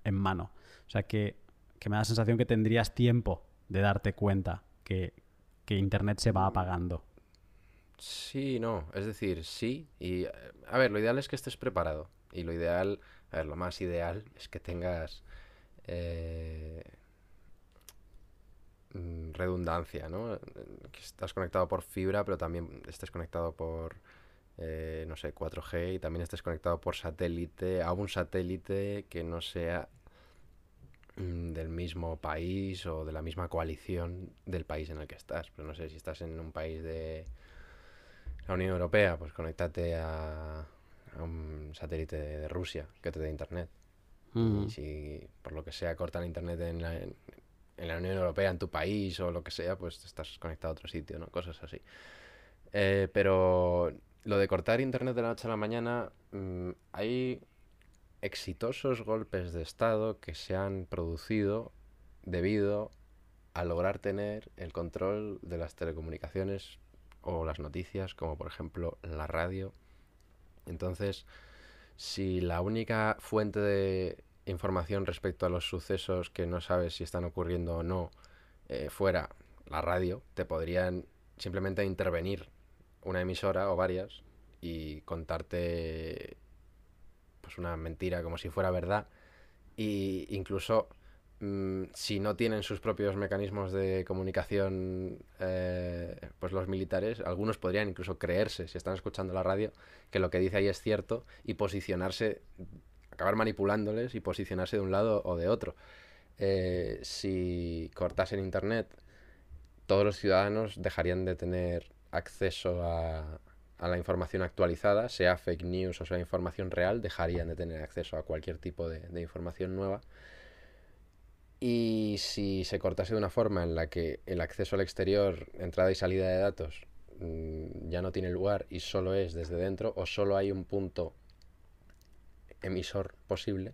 en mano. O sea que, que me da la sensación que tendrías tiempo de darte cuenta que, que Internet se va apagando. Sí, no, es decir, sí. Y a ver, lo ideal es que estés preparado. Y lo ideal, a ver, lo más ideal es que tengas eh, mm, redundancia, ¿no? Que estás conectado por fibra, pero también estés conectado por, eh, no sé, 4G y también estés conectado por satélite a un satélite que no sea del mismo país o de la misma coalición del país en el que estás. Pero no sé, si estás en un país de la Unión Europea, pues conéctate a, un satélite de, Rusia que te dé internet. Y si por lo que sea cortan internet en la, en, la, Unión Europea, en tu país o lo que sea, pues estás conectado a otro sitio, ¿no? Cosas así. Eh, pero lo de cortar Internet de la noche a la mañana, mm, hay exitosos golpes de Estado que se han producido debido a lograr tener el control de las telecomunicaciones o las noticias, como por ejemplo la radio. Entonces, si la única fuente de información respecto a los sucesos que no sabes si están ocurriendo o no eh, fuera la radio, te podrían simplemente intervenir una emisora o varias y contarte pues una mentira como si fuera verdad. Y incluso mm, si no tienen sus propios mecanismos de comunicación eh, pues los militares algunos podrían incluso creerse si están escuchando la radio que lo que dice ahí es cierto y posicionarse acabar manipulándoles y posicionarse de un lado o de otro. Eh, si cortasen internet todos los ciudadanos dejarían de tener acceso a, a la información actualizada, sea fake news o sea información real, dejarían de tener acceso a cualquier tipo de, información nueva. Y si se cortase de una forma en la que el acceso al exterior, entrada y salida de datos, mm, ya no tiene lugar y solo es desde dentro, o solo hay un punto emisor posible,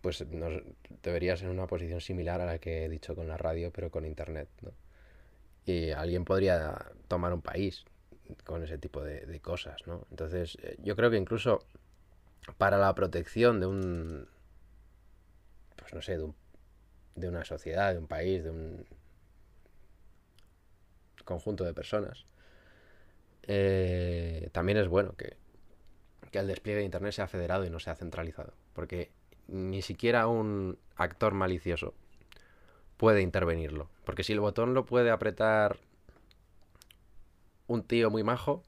pues debería ser una posición similar a la que he dicho con la radio, pero con Internet. ¿no? Y alguien podría tomar un país con ese tipo de, cosas, ¿no? Entonces, eh, yo creo que incluso para la protección de un, pues no sé, de, un, de una sociedad, de un país, de un conjunto de personas, eh, también es bueno que, que el despliegue de Internet sea federado y no sea centralizado, porque ni siquiera un actor malicioso puede intervenirlo. Porque si el botón lo puede apretar un tío muy majo,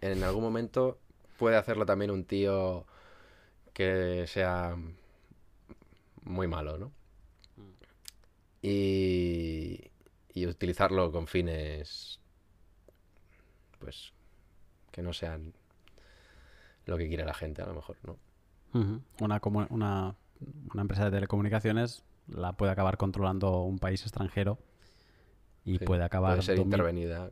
en algún momento puede hacerlo también un tío que sea muy malo, ¿no? Y, y utilizarlo con fines, pues, que no sean lo que quiere la gente, a lo mejor, ¿no? una, una empresa de telecomunicaciones la puede acabar controlando un país extranjero y puede acabar... Puede ser intervenida.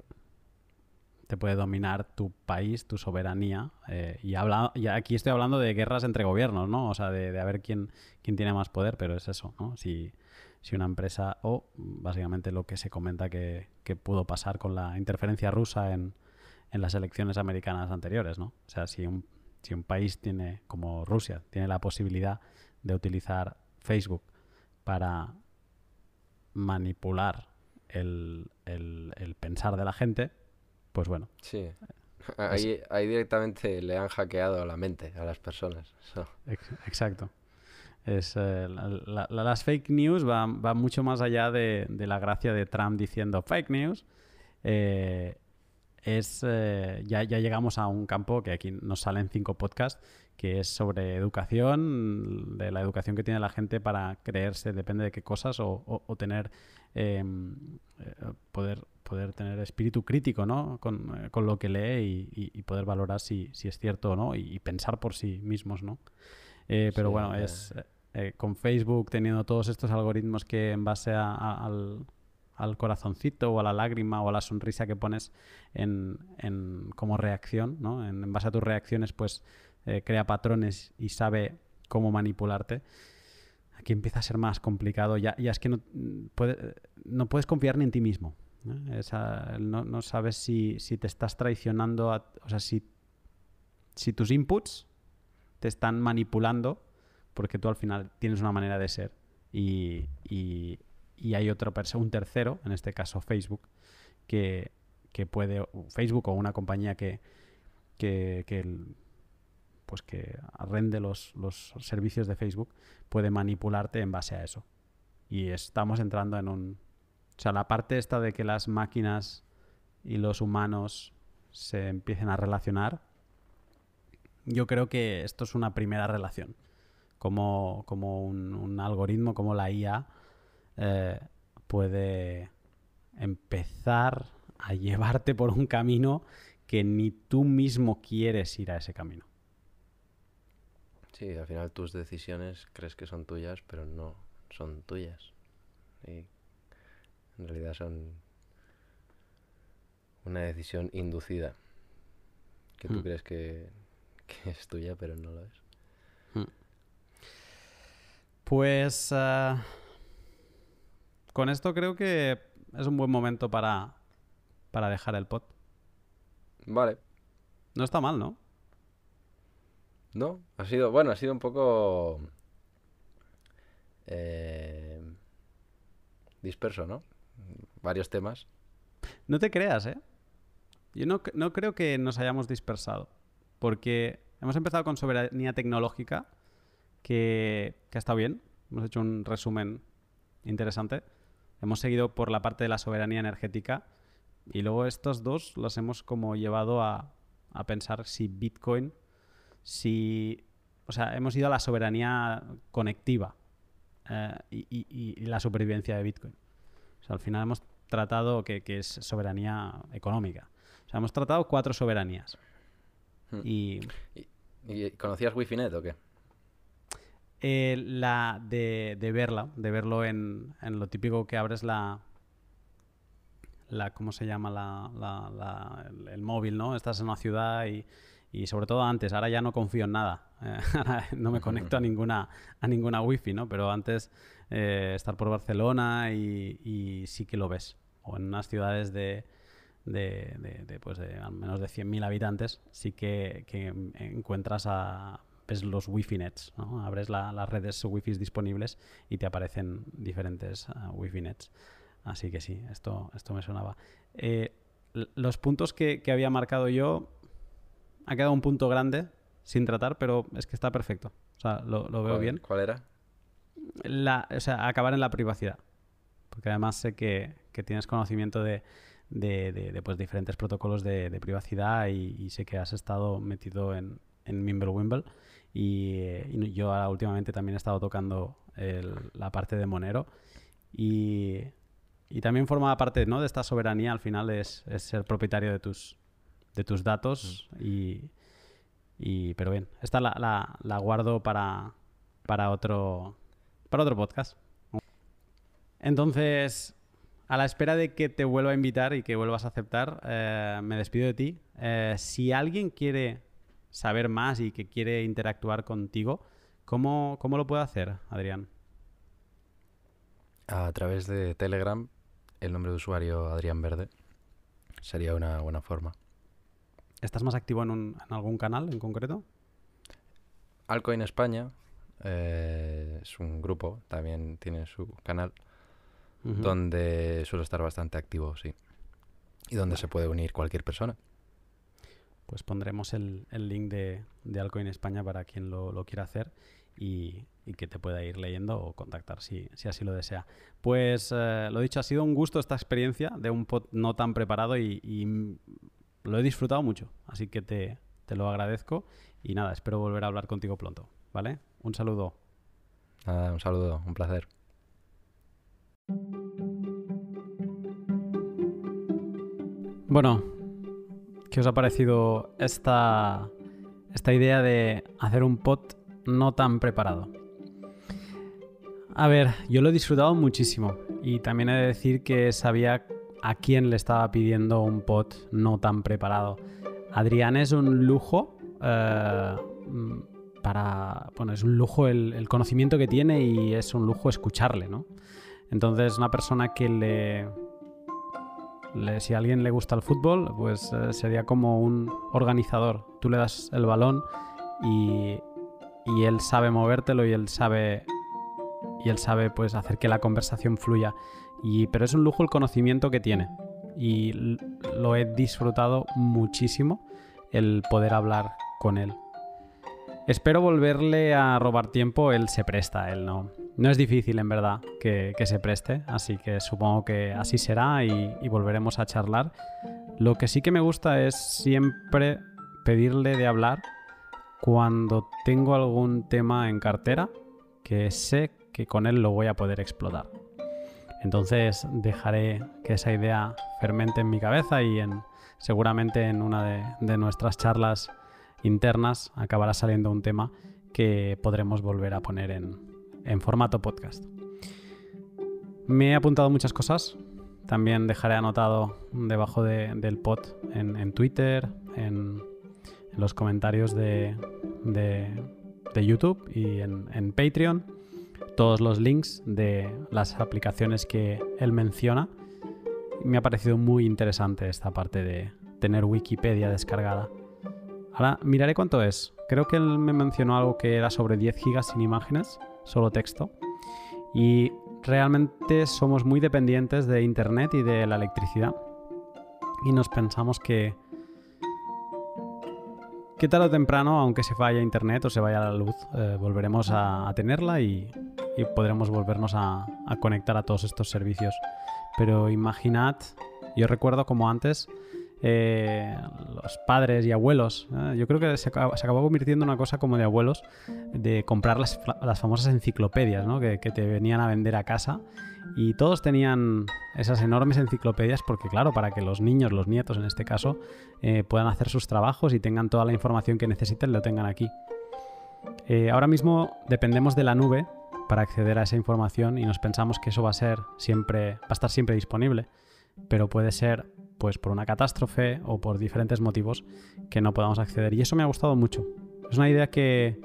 Te puede dominar tu país, tu soberanía. Eh, y, habla, y aquí estoy hablando de guerras entre gobiernos, ¿no? O sea, de, de a ver quién, quién tiene más poder, pero es eso, ¿no? Si, si una empresa, o básicamente lo que se comenta que, que pudo pasar con la interferencia rusa en, en, las elecciones americanas anteriores, ¿no? O sea, si un, si un país tiene, como Rusia, tiene la posibilidad de utilizar Facebook para manipular el, pensar de la gente, pues bueno. Sí. Ahí, directamente le han hackeado la mente a las personas. Exacto. Es, eh, las fake news van va mucho más allá de, la gracia de Trump diciendo fake news. Eh, es eh, ya, ya, llegamos a un campo que aquí nos salen cinco podcasts que es sobre educación, de la educación que tiene la gente para creerse, depende de qué cosas, o, tener em, eh, poder, poder tener espíritu crítico ¿no? con, eh, lo que lee y, poder valorar si, es cierto o no, y, pensar por sí mismos, ¿no? Eh, pero bueno, es con Facebook teniendo todos estos algoritmos que en base al, al corazoncito o a la lágrima o a la sonrisa que pones en, en como reacción, ¿no? En, en, base a tus reacciones, pues eh, crea patrones y sabe cómo manipularte, aquí empieza a ser más complicado. Ya, es que no, no puedes confiar ni en ti mismo. no, sabes si, te estás traicionando, o sea, si, tus inputs te están manipulando, porque tú al final tienes una manera de ser y, hay otro un tercero, en este caso Facebook, que, puede, Facebook o una compañía que pues que arrende los, los servicios de Facebook, puede manipularte en base a eso. Y estamos entrando en un... O sea, la parte esta de que las máquinas y los humanos se empiecen a relacionar, yo creo que esto es una primera relación. Como, como un, algoritmo, como la IA, eh, puede empezar a llevarte por un camino que ni tú mismo quieres ir a ese camino. Sí, al final tus decisiones crees que son tuyas, pero no son tuyas. Y en realidad son una decisión inducida. Que tú Hmm. crees que, que es tuya, pero no lo es. Pues eh, con esto creo que es un buen momento para, para dejar el pod. Vale. No está mal, ¿no? No, ha sido, bueno, ha sido un poco eh, disperso, ¿no? Varios temas. No te creas, ¿eh? Yo no, no creo que nos hayamos dispersado. Porque hemos empezado con soberanía tecnológica, que, que ha estado bien. Hemos hecho un resumen interesante. Hemos seguido por la parte de la soberanía energética. Y luego estos dos los hemos como llevado a, a pensar si Bitcoin, si... O sea, hemos ido a la soberanía conectiva eh, y, y- y la supervivencia de Bitcoin. O sea, al final hemos tratado que, que es soberanía económica. O sea, hemos tratado cuatro soberanías. Hmm. Y ¿Y conocías Wi-Fi.net o qué? eh, la de, de verla, de verlo en, en lo típico que abres la, la ¿cómo se llama? La, la- la- el, el móvil, ¿no? Estás en una ciudad y, y sobre todo antes, ahora ya no confío en nada. Eh, ahora no me conecto a ninguna, a ninguna wifi, ¿no? Pero antes eh, estar por Barcelona y, y sí que lo ves. O en unas ciudades de, de, de- de, pues de al menos de 100.000 habitantes, sí que, que encuentras a ves los wifi nets, ¿no? Abres la- las redes wifi disponibles y te aparecen diferentes ah, wifi nets. Así que sí, esto, esto me sonaba. Eh, los puntos que, que había marcado yo, ha quedado un punto grande sin tratar, pero es que está perfecto. O sea, lo, lo veo ¿Cuál- bien. ¿Cuál era? La- o sea, acabar en la privacidad. Porque además sé que, que tienes conocimiento de, de, de- de, pues, diferentes protocolos de, privacidad y, y sé que has estado metido en, en Mimblewimble. Y, eh, y yo ahora últimamente también he estado tocando el- la parte de Monero. Y, y también forma parte ¿no? de esta soberanía, al final es, es ser propietario de tus, de tus datos. Y, y- pero bien, esta la, la- la guardo para, para, otro, para otro podcast. Entonces, a la espera de que te vuelva a invitar y que vuelvas a aceptar, eh, me despido de ti. Eh, si alguien quiere saber más y que quiere interactuar contigo, ¿cómo, cómo lo puede hacer, Adrián? A través de Telegram, el nombre de usuario Adrián Verde. Sería una buena forma. ¿Estás más activo en, un- en algún canal en concreto? Alcoin España eh, es un grupo, también tiene su canal, donde suelo estar bastante activo, sí. Y donde se puede unir cualquier persona. Pues pondremos el, el link de, de Alcoin España para quien lo, lo quiera hacer y, y que te pueda ir leyendo o contactar si, si así lo desea. Pues eh, lo dicho, ha sido un gusto esta experiencia de un pod no tan preparado y, y, lo he disfrutado mucho, así que te, te lo agradezco y nada, espero volver a hablar contigo pronto, ¿vale? Un saludo. Nada, un saludo, un placer. Bueno, ¿qué os ha parecido esta, esta idea de hacer un pod no tan preparado? A ver, yo lo he disfrutado muchísimo y también he de decir que sabía a quién le estaba pidiendo un pod no tan preparado. Adrián es un lujo eh, mm, para... Bueno, es un lujo el, el conocimiento que tiene y es un lujo escucharle, ¿no? Entonces, una persona que le, le- si a alguien le gusta el fútbol, pues eh, sería como un organizador. Tú le das el balón y, y él sabe movértelo y él sabe y él sabe pues hacer que la conversación fluya. Y, pero es un lujo el conocimiento que tiene y lo he disfrutado muchísimo el poder hablar con él. Espero volverle a robar tiempo, él se presta, él no. No es difícil en verdad que, que se preste, así que supongo que así será y, y volveremos a charlar. Lo que sí que me gusta es siempre pedirle de hablar cuando tengo algún tema en cartera que sé que con él lo voy a poder explotar. Entonces dejaré que esa idea fermente en mi cabeza y en, seguramente en una de, nuestras charlas internas acabará saliendo un tema que podremos volver a poner en formato podcast. Me he apuntado muchas cosas, también dejaré anotado debajo del pod en, Twitter, en, los comentarios de, YouTube y en, Patreon todos los links de las aplicaciones que él menciona. Me ha parecido muy interesante esta parte de tener Wikipedia descargada. Ahora miraré cuánto es. Creo que él me mencionó algo que era sobre 10 gigas sin imágenes, solo texto. Y realmente somos muy dependientes de Internet y de la electricidad. Y nos pensamos que, que tarde o temprano, aunque se vaya Internet o se vaya la luz, eh, volveremos a, tenerla y, podremos volvernos a, a conectar a todos estos servicios. Pero imaginad, yo recuerdo como antes eh, los padres y abuelos. ¿eh? Yo creo que se acabó, convirtiendo en una cosa como de abuelos, de comprar las, famosas enciclopedias ¿no? que, te venían a vender a casa. Y todos tenían esas enormes enciclopedias porque, claro, para que los niños, los nietos en este caso, eh, puedan hacer sus trabajos y tengan toda la información que necesiten, lo tengan aquí. ahora mismo dependemos de la nube para acceder a esa información y nos pensamos que eso va a ser siempre, va a estar siempre disponible, pero puede ser pues por una catástrofe o por diferentes motivos que no podamos acceder. Y eso me ha gustado mucho. Es una idea que,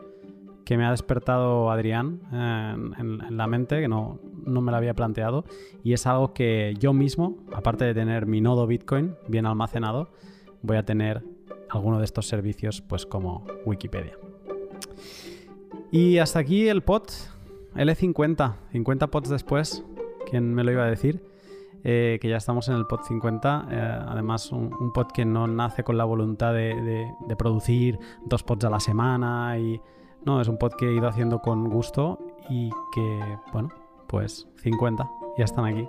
me ha despertado Adrián eh, en, la mente, que no, no, me la había planteado. Y es algo que yo mismo, aparte de tener mi nodo Bitcoin bien almacenado, voy a tener alguno de estos servicios pues como Wikipedia. Y hasta aquí el pod L50, 50 pods después, ¿quién me lo iba a decir? Eh, que ya estamos en el pod 50. Eh, además, un, pod que no nace con la voluntad de, producir dos pods a la semana. Y, no, es un pod que he ido haciendo con gusto y que, bueno, pues 50, ya están aquí.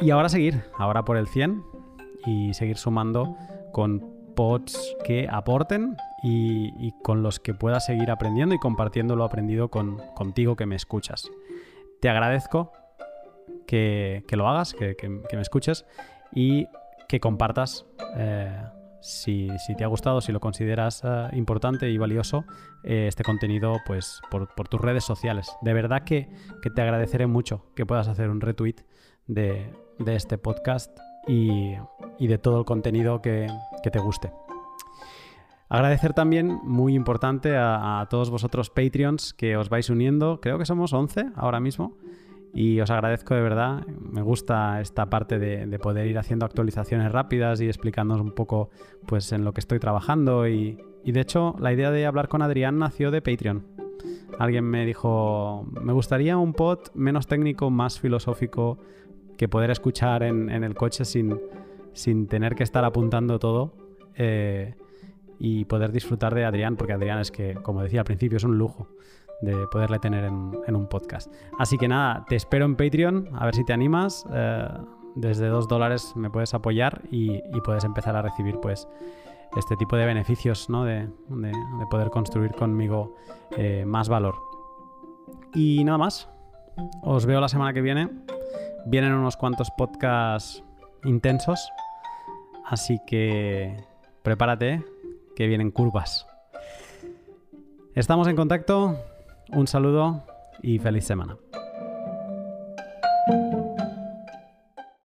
Y ahora seguir, ahora por el 100 y seguir sumando con pods que aporten y, con los que pueda seguir aprendiendo y compartiendo lo aprendido con, contigo que me escuchas. Te agradezco que, lo hagas, que, me escuches y que compartas eh, si, te ha gustado, si lo consideras eh, importante y valioso, eh, este contenido pues, por, tus redes sociales. De verdad que, te agradeceré mucho que puedas hacer un retweet de, este podcast y, de todo el contenido que, te guste. Agradecer también, muy importante, a, a, todos vosotros Patreons que os vais uniendo. Creo que somos 11 ahora mismo. Y os agradezco de verdad, me gusta esta parte de, poder ir haciendo actualizaciones rápidas y explicándonos un poco pues, en lo que estoy trabajando. Y, de hecho, la idea de hablar con Adrián nació de Patreon. Alguien me dijo, me gustaría un pod menos técnico, más filosófico, que poder escuchar en, el coche sin, sin, tener que estar apuntando todo. Eh, y poder disfrutar de Adrián, porque Adrián es que, como decía al principio, es un lujo de poderle tener en, un podcast. Así que nada, te espero en Patreon, a ver si te animas. Eh, desde dos dólares me puedes apoyar y, puedes empezar a recibir pues este tipo de beneficios, ¿no? De, poder construir conmigo eh, más valor. Y nada más. Os veo la semana que viene. Vienen unos cuantos podcasts intensos. Así que prepárate, que vienen curvas. Estamos en contacto. Un saludo y feliz semana.